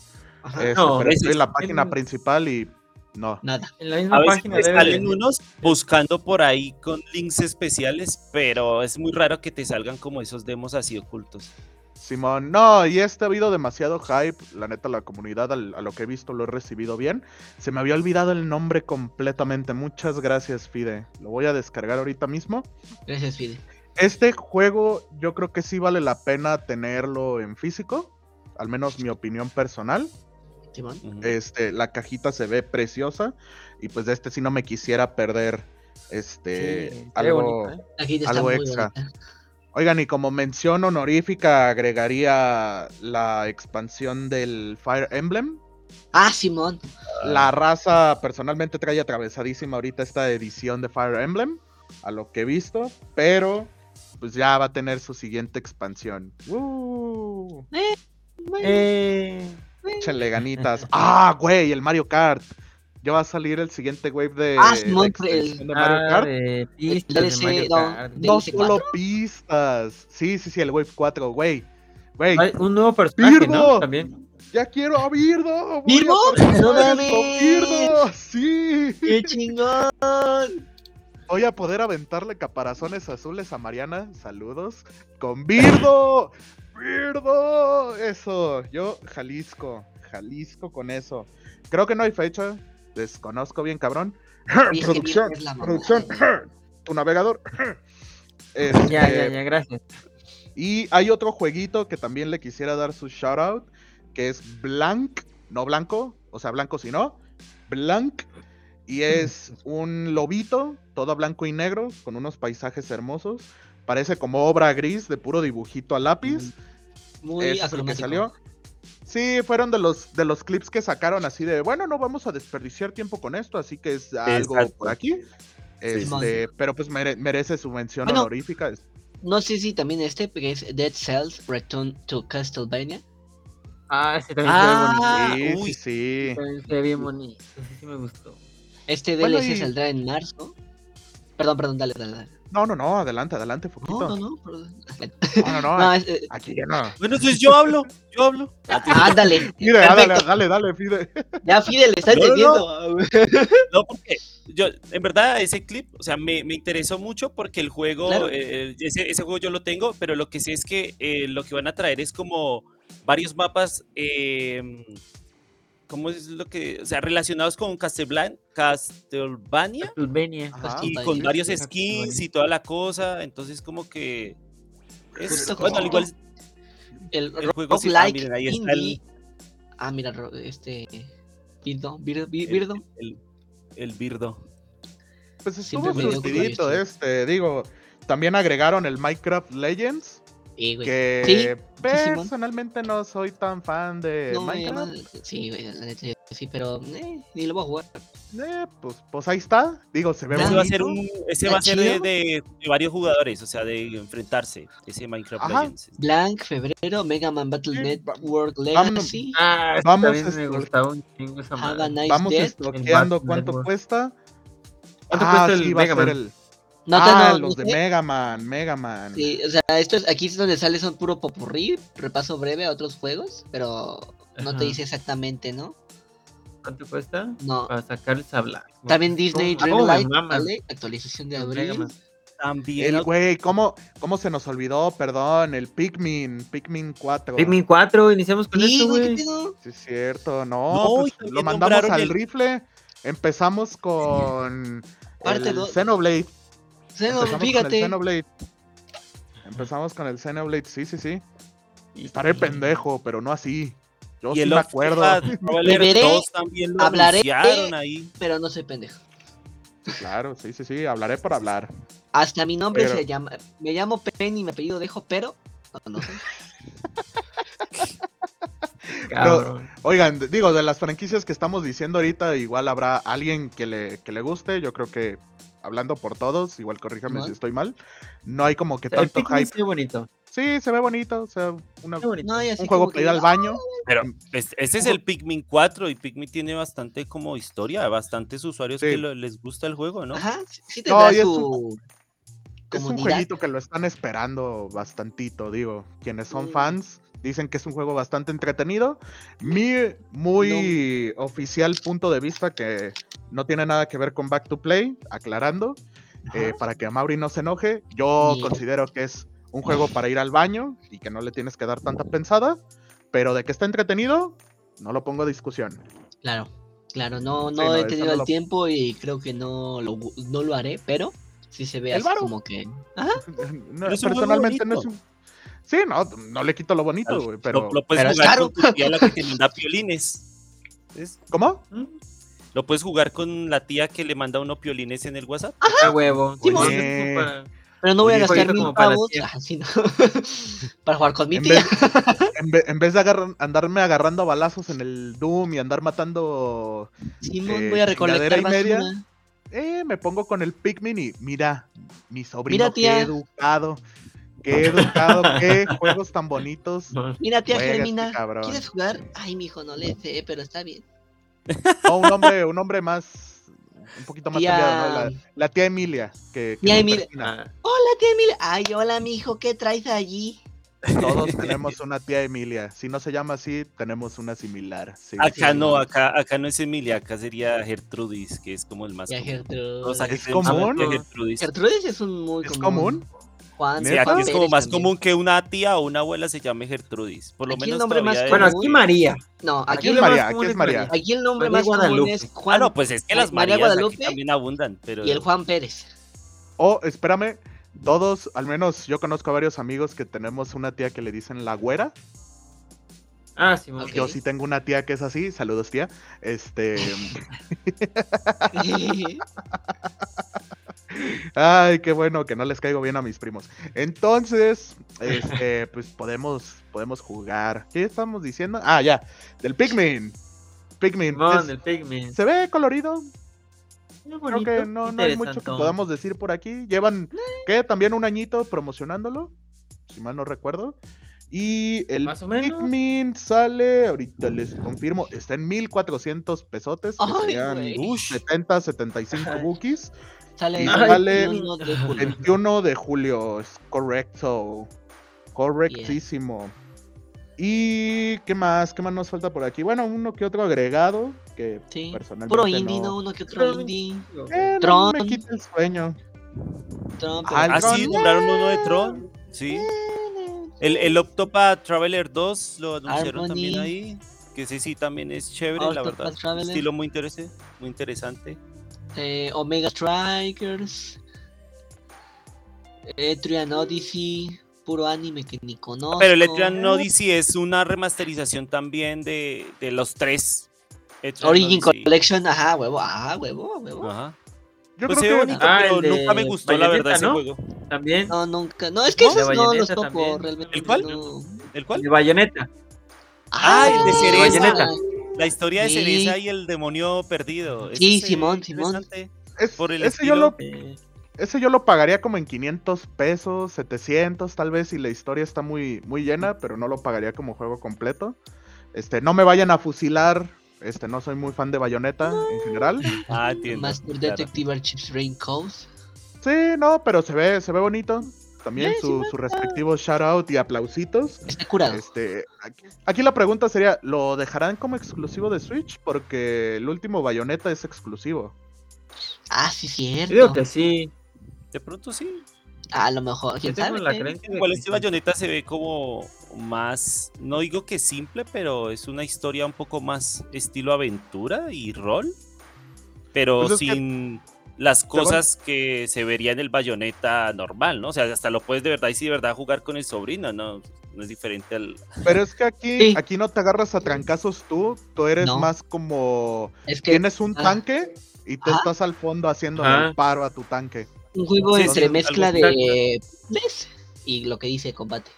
Ajá. este, No, pero estoy en la página en- principal y no. Nada. En la misma A veces página te debe salen de- unos buscando por ahí con links especiales, pero es muy raro que te salgan como esos demos así ocultos. Simón, no, y este ha habido demasiado hype. La neta, la comunidad, al- a lo que he visto, lo he recibido bien. Se me había olvidado el nombre completamente. Muchas gracias, Fide. Lo voy a descargar ahorita mismo. Gracias, Fide. Este juego, yo creo que sí vale la pena tenerlo en físico. Al menos mi opinión personal. Simón. Este, la cajita se ve preciosa. Y pues de este sí no me quisiera perder. Este, Sí, algo. bonito, ¿eh? Aquí algo extra. bonita. Oigan, y como mención honorífica, agregaría la expansión del Fire Emblem. Ah, Simón. La raza personalmente trae atravesadísima ahorita esta edición de Fire Emblem, a lo que he visto, pero pues ya va a tener su siguiente expansión. ¡Uh! Eh, Échenle ganitas. ¡Ah, güey! El Mario Kart. Ya va a salir el siguiente wave de, Ah, de extensión de ah, Mario Kart. de pistas DLC, de Mario Kart. No solo pistas. Sí, sí, sí, el Wave 4, güey. Un nuevo personaje, ¡Birdo! ¿no? También. ya quiero a Birdo. ¿Birdo? ¡No mames! con Birdo, sí. ¡Qué chingón! Voy a poder aventarle caparazones azules a Mariana. Saludos. Con Birdo. Birdo. Eso. Yo, Jalisco. Jalisco con eso. Creo que no hay fecha. Desconozco bien, cabrón. Producción. Producción. tu navegador. Ya, Este, ya, ya, gracias. Y hay otro jueguito que también le quisiera dar su shout out. Que es Blank. No blanco. O sea, blanco si no. Blank. Y es un lobito, todo blanco y negro, con unos paisajes hermosos. Parece como obra gris de puro dibujito a lápiz. Muy Ese es el que salió. Sí, fueron de los, de los clips que sacaron así de, bueno, no vamos a desperdiciar tiempo con esto, así que es algo Exacto. por aquí. Este, pero pues mere- merece su mención Bueno. honorífica. No sé si también este, porque es Dead Cells Return to Castlevania. Ah, ese también se ve bonito. Ah, sí, uy. sí, sí. También se ve bien bonito. Ese sí me gustó. Este Bueno, DLC y- saldrá en marzo. Perdón, perdón, dale, dale. dale. No, no, no, adelante, adelante, No, Foquito. no, no. perdón. No, no, no, No, es- eh, aquí ya no. Bueno, entonces yo hablo, yo hablo. ándale. Fide, dale, dale, dale, Fide. Ya Fidel está No, no, entendiendo. No, porque yo, en verdad, ese clip, o sea, me, me interesó mucho porque el juego, Claro. eh, ese, ese juego yo lo tengo, pero lo que sé es que eh, lo que van a traer es como varios mapas, eh, ¿cómo es lo que? O sea, relacionados con Castlevania, Castlevania Castlevania. Ajá. y con varios skins y toda la cosa, entonces como que... Es, Justo bueno, al igual, El, El juego sí- ah, roguelike miren, ahí está el- indie. Ah, mira, este. Birdo, Birdo, Bi- Birdo. el, el Birdo. Pues estuvo curiosidad. este, digo. También agregaron el Minecraft Legends, Sí, güey. que Sí, personalmente no soy tan fan de No, Minecraft. además, sí, güey, la neta, sí, pero eh, ni lo voy a jugar. Eh, pues, pues ahí está. Digo, se ve Ese va a ser, un, ese ¿Está va a ser de, de- de varios jugadores, o sea, de enfrentarse, ese Minecraft Ajá. Legends. Blank, febrero, Mega Man Battle Sí, Network vamos- Legacy. Ah, ese Vamos, este, me gustaba un chingo esa Have a madre. nice Vamos cuánto Network. cuesta. ¿Cuánto ah, cuesta el sí, Mega Man? el. No, ah, no, los de. Mega Man, Mega Man. Sí, o sea, esto es, aquí es donde sale son puro popurrí, repaso breve a otros juegos, pero no Ajá. te dice exactamente, ¿no? ¿Cuánto cuesta? No. Para sacar el sabla. También Disney ¿Cómo- cómo me Dreamlight, mama ¿vale? Actualización de abril. Man? También El güey, ¿cómo, ¿cómo se nos olvidó? Perdón, el Pikmin, Pikmin 4. Pikmin 4, iniciamos con Sí, eso, güey, ¿qué güey. pedo? Sí, es cierto, no, pues, lo mandamos al el- rifle. Empezamos con Parte el. Xenoblade. Empezamos con el. Xenoblade. Empezamos con el Xenoblade, sí, sí, sí. Estaré pendejo, pero no así. Yo y sí el me acuerdo. Octopath Traveler Beberé, 2 también lo hablaré. ahí. Pero no soy pendejo. Claro, sí, sí, sí, hablaré por hablar. Hasta mi nombre Pero- se llama. Me llamo Pen y mi apellido dejo, pero. No, no sé. Cabrón. Oigan, digo, de las franquicias que estamos diciendo ahorita, igual habrá alguien que le, que le guste. Yo creo que, hablando por todos, igual corríjame si estoy mal, no hay como que El tanto hype. se ve bonito. Sí, se ve bonito, o sea, una- bonito. No, un juego para que ir al baño. Pero es- ese es el Pikmin 4 y Pikmin tiene bastante como historia, bastantes usuarios Sí. que lo- les gusta el juego, ¿no? Ajá, sí- No, es un jueguito que lo están esperando bastantito, digo. Quienes son Mm. fans dicen que es un juego bastante entretenido. Mi muy oficial punto de vista que no tiene nada que ver con Back to Play, aclarando, eh, para que a Mauri no se enoje, yo considero que es un juego para ir al baño y que no le tienes que dar tanta pensada, pero de que está entretenido, no lo pongo a discusión. Claro, claro, no, Sí, no no, he tenido no el lo- tiempo y creo que no lo, no lo haré, pero sí se ve así como que. No, es un juego personalmente no es un... Sí, no, no le quito lo bonito, güey, pero... lo, lo puedes pero es jugar caro. con tu que te manda piolines. ¿Cómo? Mm, Lo puedes jugar con la tía que le manda unos piolines en el WhatsApp. A huevo. Sí, para- Pero no voy a gastar mil para pavos tías. ah, no. para jugar con mi En tía. vez, en ve- en vez de andarme agarrando a balazos en el Doom y andar matando, Simón, eh, voy a recolectar y media. eh, me pongo con el Pikmin y mira, mi sobrino, Mira, tía. qué educado, qué educado, qué juegos tan bonitos. Mira, tía este Germina. ¿quieres jugar? Ay, mijo, no le sé, pero está bien. No, un hombre, un hombre más, un poquito más Tía- cambiado, ¿no? La, la tía Emilia, que, que Tía me Emilia. persina. Ah, Hola, tía Emilia. Ay, hola, mijo, ¿qué traes allí? Todos tenemos una tía Emilia. Si no se llama así, tenemos una similar. Sí, Acá sí. no, acá, acá no es Emilia, acá sería Gertrudis, que es como el más común. Gertrude. Todos aquí ¿Es común? Gertrudis. Gertrudis es un muy ¿Es común. común? Juan, aquí Juan es como Pérez más también. común que una tía o una abuela se llame Gertrudis. Por lo Aquí el menos nombre más todavía Bueno, es- aquí María. No, aquí, Aquí es el, María, más aquí común es María. aquí el nombre María más común Guadalupe. es Ah, Juan no, pues es que las María Marías aquí Guadalupe también abundan, pero... y el Juan Pérez. O, espérame, todos, al menos yo conozco a varios amigos que tenemos una tía que le dicen la güera. Ah, sí, Ok. Yo sí tengo una tía que es así. Saludos, tía. Este. Ay, qué bueno que no les caigo bien a mis primos. Entonces, este, pues podemos, podemos jugar. ¿Qué estamos diciendo? Ah, ya, del Pikmin. Pikmin. Es- el Pikmin. se ve colorido. Creo que no, no hay mucho que podamos decir por aquí. Llevan, ¿qué? También un añito promocionándolo, si mal no recuerdo. Y el Más o menos. Pikmin sale, ahorita les confirmo, está en 1400 pesotes, que Ay, serían güey. Ush. 70, 75 Ay. bookies. Sale sale 21 de julio. 21 de julio, es correcto. Correctísimo. ¿Y qué más? ¿Qué más nos falta por aquí? Bueno, uno que otro agregado, que Sí. personalmente Puro indie, no... ¿no? Uno que otro Pero- indie. Eh, no Tron. me quita el sueño. Trump, Ah, Ah, sí, Tron. nombraron uno de Tron. Sí. El, el Octopath Traveler 2 lo anunciaron Harmony. también ahí. Que ese sí también es chévere, la verdad. Traveler. Estilo muy interesante. Muy interesante. Eh, Omega Strikers. Etrian Odyssey. Puro anime que ni conozco. Pero el Etrian Odyssey es una remasterización también de, de los tres. Etrian Origin Odyssey. Collection, ajá, huevo, ajá, huevo, huevo. Ajá. Yo Pues creo que bonito, Ah, pero el de nunca me gustó la Bayonetta, verdad ese ¿no? juego. También. No, nunca. No, es que ¿No? esos no los topo también. realmente. ¿El cuál? no. ¿El cuál? De Bayonetta. Ah, el de Cereza. Bayonetta. La historia de. Cereza y el demonio perdido. Sí, Simón, Simón. es- por el ese, yo lo, Eh, ese yo lo pagaría como en 500 pesos, 700 tal vez, si la historia está muy, muy llena, pero no lo pagaría como juego completo. Este, no me vayan a fusilar, este, no soy muy fan de Bayonetta en general. Ah, entiendo. Master claro. Detective Archives Raincoat. Sí, no, pero se ve, se ve bonito. También Sí, su, respectivo shout out y aplausitos. Está curado. Este, aquí, aquí la pregunta sería, ¿lo dejarán como exclusivo de Switch? Porque el último Bayonetta es exclusivo. Ah, sí, cierto. digo que sí. De pronto sí. A lo mejor, quién sabe. la Igual que este sí. bayoneta se ve como más, no digo que simple, pero es una historia un poco más estilo aventura y rol, pero Pues es que- sin las cosas que se vería en el bayoneta normal, ¿no? O sea, hasta lo puedes de verdad y sí de verdad jugar con el sobrino, ¿no? No es diferente al... Pero es que aquí, Sí. aquí no te agarras a trancazos tú, tú eres No. más como... Es que Tienes un ah. tanque y tú Ajá. estás al fondo haciendo el paro a tu tanque. un juego entre mezcla de puzzles y lo que dice combate.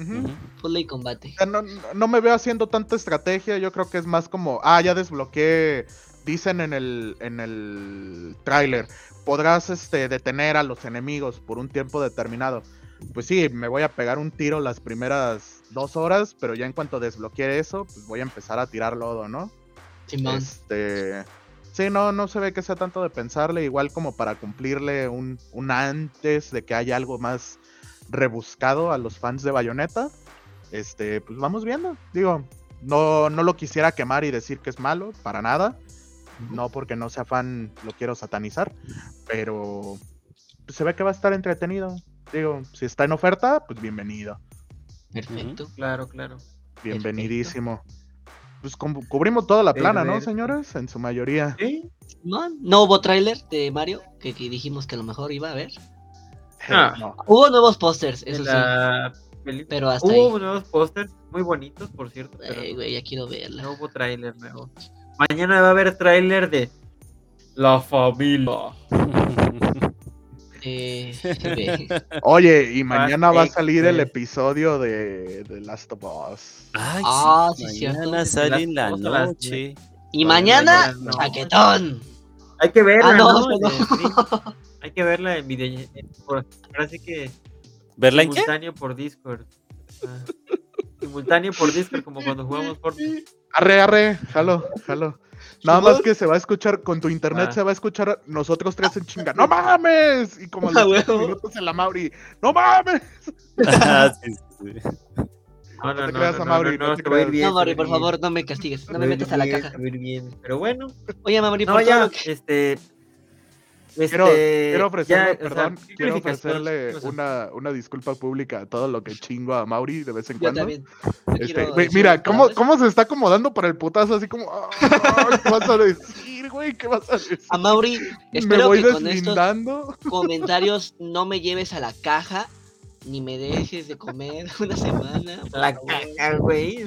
Ujú. Puzzle y combate. O sea, no, no me veo haciendo tanta estrategia, yo creo que es más como, ah, ya desbloqueé, dicen en el, en el tráiler, podrás este, detener a los enemigos por un tiempo determinado. Pues sí, me voy a pegar un tiro las primeras dos horas, pero ya en cuanto desbloquee eso, pues voy a empezar a tirar lodo, ¿no? Simón. Este. Sí, no, no se ve que sea tanto de pensarle, igual como para cumplirle un, un antes de que haya algo más rebuscado a los fans de Bayonetta. Este, pues vamos viendo. Digo, no, no lo quisiera quemar y decir que es malo, para nada. No porque no sea fan lo quiero satanizar, pero se ve que va a estar entretenido. Digo, si está en oferta, pues bienvenido. Perfecto. Claro, claro. Bienvenidísimo. Pues cubrimos toda la plana, ¿no, señores? En su mayoría. Sí. Simón. No hubo tráiler de Mario, que, que dijimos que a lo mejor iba a haber. Ah. No. Hubo nuevos pósters, eso sí. película. Pero hasta Hubo ahí. nuevos pósters muy bonitos, por cierto. Pero Ay, güey, ya quiero verla. no hubo tráiler nuevo. Mañana va a haber tráiler de La Familia. Eh, ve. Oye, y mañana va a salir el Express. episodio de, de Last of Us. Ay, Ah, sí, sí, cierto. mañana sale las en la noche. y Mañana mañana, no. chaquetón. Hay que verla, Ah, no, ¿no? Hay que verla en video. por- Ahora sí que ¿Verla en qué? simultáneo por Discord. Ah, Simultáneo por Discord, como cuando jugamos Fortnite. Arre, arre, jalo, jalo. Nada más que se va a escuchar, con tu internet Ah. se va a escuchar nosotros tres en chinga. ¡No mames! Y como los Ah, minutos en la Mauri. ¡No mames! Ah, sí, sí, sí. No, te creas, Amaury, no te te va a ir creas. bien, No, te va a Mauri, ir por bien. favor, no me castigues. No me metas a la bien, caja. bien. Pero bueno, Oye, Mauri, no, por todo ya, lo que... este. Quiero, este, quiero ofrecerle, ya, o sea, perdón, ¿qué quiero ofrecerle una, una disculpa pública a todo lo que chingo a Mauri de vez en Yo cuando. también. Este, mira, ¿cómo. ¿cómo se está acomodando para el putazo? Así como, "Ah, ¿qué vas a decir, güey? ¿Qué vas a decir? A Mauri, Me voy que con estos deslindando. comentarios no me lleves a la caja, ni me dejes de comer una semana. La caca, güey.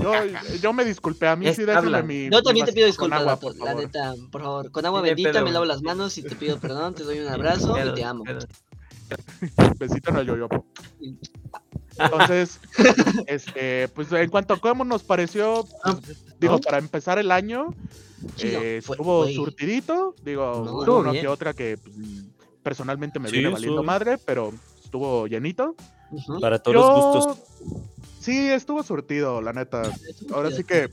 Yo, yo me disculpé, a mí Es sí déjame mi. Yo también te pido con disculpas, agua, por la favor. neta, por favor. Con agua bendita pedo, me lavo las manos y te pido perdón, te doy un abrazo y te amo. Besito en el yoyopo. Entonces, este, pues en cuanto a cómo nos pareció, Ah, digo, ¿no? para empezar el año, Chido, eh, fue- estuvo surtidito, digo, No, una que otra que pues, personalmente me Sí, viene valiendo madre, pero estuvo llenito. Para todos los gustos. Sí, estuvo surtido, la neta. Ahora sí que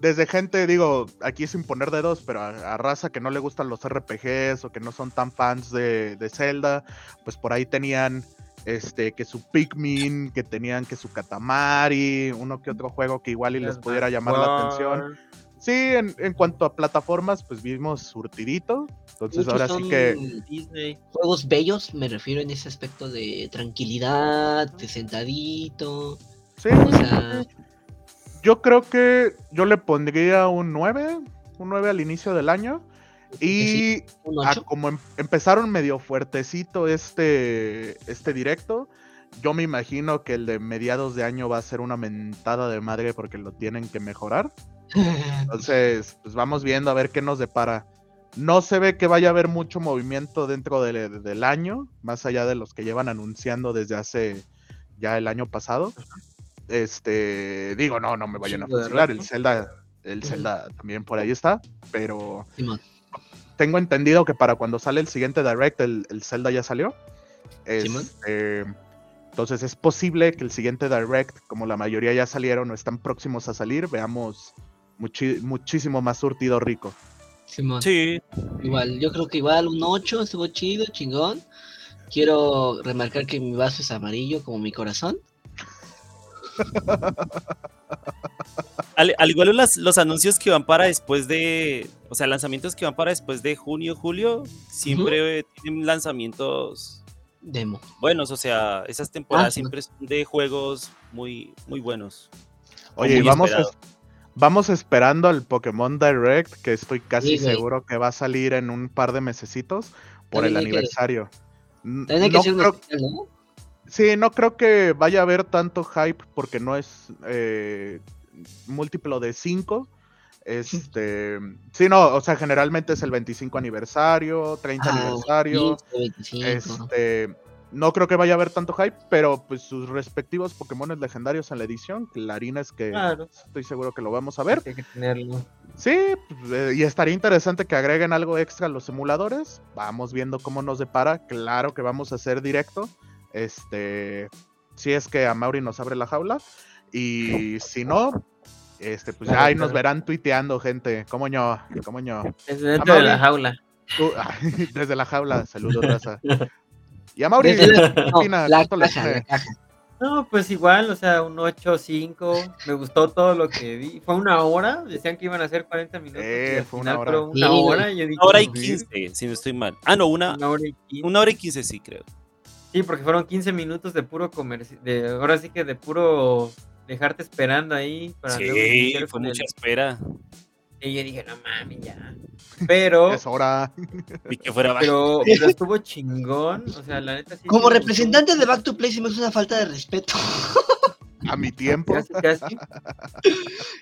desde gente, digo, aquí sin poner dedos, pero a, a raza que no le gustan los RPGs o que no son tan fans de, de Zelda, pues por ahí tenían este que su Pikmin, que tenían que su Katamari, uno que otro juego que igual y les pudiera llamar la atención. Sí, en, en cuanto a plataformas, pues vimos surtidito. Entonces Muchos ahora sí que Disney. Juegos bellos, me refiero en ese aspecto de tranquilidad, de sentadito. sí, O sea, yo creo que yo le pondría un 9, un 9 al inicio del año. Y un a 8. como em- empezaron medio fuertecito este, este directo, yo me imagino que el de mediados de año va a ser una mentada de madre porque lo tienen que mejorar. Entonces, pues vamos viendo a ver qué nos depara. No se ve que vaya a haber mucho movimiento dentro del, del año, más allá de los que llevan anunciando desde hace ya el año pasado. Este, digo, no, no me vayan a de fusilar, el. Zelda, el. Zelda también por ahí está, pero tengo entendido que para cuando sale el siguiente Direct, el, el Zelda ya salió. Este, entonces es posible que el siguiente Direct, como la mayoría ya salieron o están próximos a salir, veamos muchi- muchísimo más surtido rico. Simón. Sí, Igual, yo creo que igual un 8 estuvo chido, chingón. Quiero remarcar que mi vaso es amarillo como mi corazón. al, al igual las- los anuncios que van para después de, o sea, lanzamientos que van para después de junio, julio, siempre tienen lanzamientos Demo. buenos, o sea, esas temporadas Ah, siempre son de juegos muy, muy buenos. Oye, y muy vamos, es- vamos esperando al Pokémon Direct, que estoy casi Sí, seguro que va a salir en un par de mesecitos por el que- aniversario. Que no hacer un creo- especial, ¿no? Sí, no creo que vaya a haber tanto hype porque no es eh, múltiplo de 5. Este, sí, no, o sea, generalmente es el 25 aniversario, 30 Ah, aniversario. 15, 25. Este, no creo que vaya a haber tanto hype, pero pues sus respectivos Pokémon legendarios en la edición, Clarina es que Claro. estoy seguro que lo vamos a ver. Hay que tenerlo. Sí, eh, y estaría interesante que agreguen algo extra a los emuladores. Vamos viendo cómo nos depara. Claro que vamos a hacer directo. Este, si es que a Mauri nos abre la jaula. Y si no, este, pues ya Claro, ahí nos verán tuiteando, gente. ¿Cómo ño? ¿Cómo ño? Es dentro de la jaula. Tú- desde la jaula, saludos, raza. Y a Mauri, Desde ¿qué no, opina? la ¿Cuánto le caja, pone? la caja. No, pues igual, o sea, un 8 5. Me gustó todo lo que vi. Fue una hora. Decían que iban a ser 40 minutos. Eh, y al fue una final hora. fueron Sí, una güey. hora. y yo dije, Una hora y "Sí, 15, si no estoy mal. Ah, no, una, Una hora y 15. una hora y 15 sí, creo. Sí, porque fueron 15 minutos de puro comercio. Ahora sí que de puro dejarte esperando ahí. Para Sí, fue con el- mucha espera. Y yo dije, no mames, ya. Pero, Es hora. Y que fuera pero, pero estuvo chingón. O sea, la neta sí. Como representante de Back to Play, sí me es una falta de respeto. A mi tiempo. Casi, casi.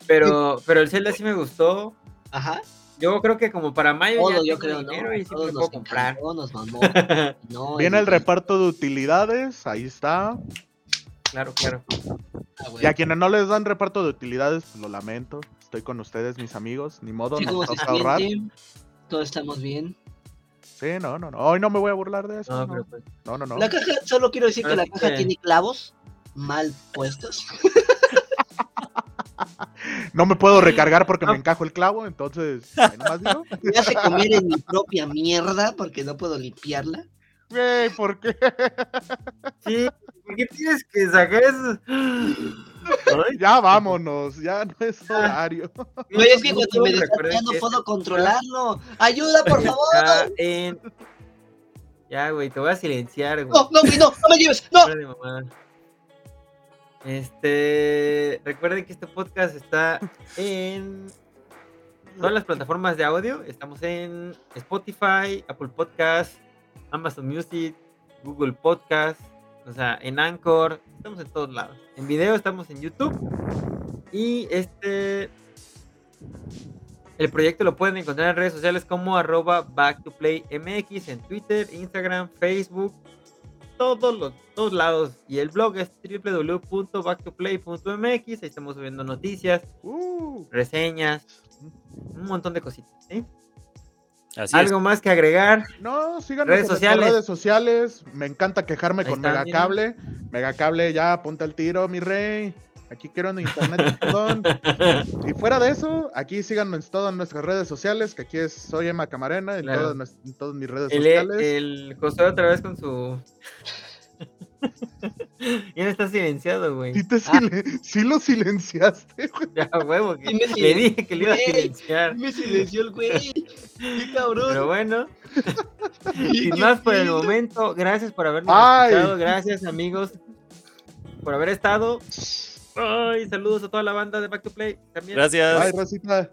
Pero, pero el Zelda sí me gustó. Ajá. Yo creo que como para mayo ya Todo, yo creo, ¿no? dinero y sí Todos me nos puedo comprar. encantó, nos mamó. No, Viene el reparto de utilidades, ahí está. Claro, claro. Ah. Y a quienes no les dan reparto de utilidades, pues lo lamento. Estoy con ustedes, mis amigos. Ni modo, Sí, nos ¿cómo se toca ahorrar. Todos estamos bien. Sí, no, no, no. Hoy no me voy a burlar de eso. No, No, pero pues, no, no. no. La caja, solo quiero decir que la caja que- tiene clavos mal puestos. No me puedo recargar porque me No. encajo el clavo, entonces. nomás digo. Me hace comer en mi propia mierda porque no puedo limpiarla. Güey, ¿por qué? Sí, ¿por qué tienes que sacar eso? Ay, Ya vámonos, ya no es horario. No, es que cuando me Recuerden desafía no puedo controlarlo. ¡Ayuda, por favor! En... Ya, güey, te voy a silenciar, güey. No, no, güey, no, no me lleves, no. Este, recuerden que este podcast está en todas las plataformas de audio. Estamos en Spotify, Apple Podcast, Amazon Music, Google Podcast, o sea, en Anchor. Estamos en todos lados. En video estamos en YouTube. Y este, el proyecto lo pueden encontrar en redes sociales como arroba back to play mx en Twitter, Instagram, Facebook, todos los todos lados. Y el blog es www.backtoplay.mx. Ahí estamos subiendo noticias, Uh, reseñas, un montón de cositas. ¿sí? Así Algo más que agregar. no, síganos Redes en sociales. redes sociales. Me encanta quejarme Ahí con está, Megacable. Megacable, ya, ponte el tiro, mi rey. Aquí quiero un internet chingón. Y fuera de eso, aquí síganos en todas nuestras redes sociales, que aquí es Soy Emma Camarena, en, Claro. todas, en todas mis redes El, sociales. el Josué otra vez con su. ya no está silenciado, güey. Sí, silen- sí lo silenciaste, güey. Ya, huevo. que- le dije que le iba a silenciar. Me silenció el güey. Qué cabrón. Pero bueno, Y sin más por el momento, gracias por habernos Ay. escuchado. Gracias, amigos, por haber estado. Ay, saludos a toda la banda de Back to Play también. Gracias. Ay, Rosita.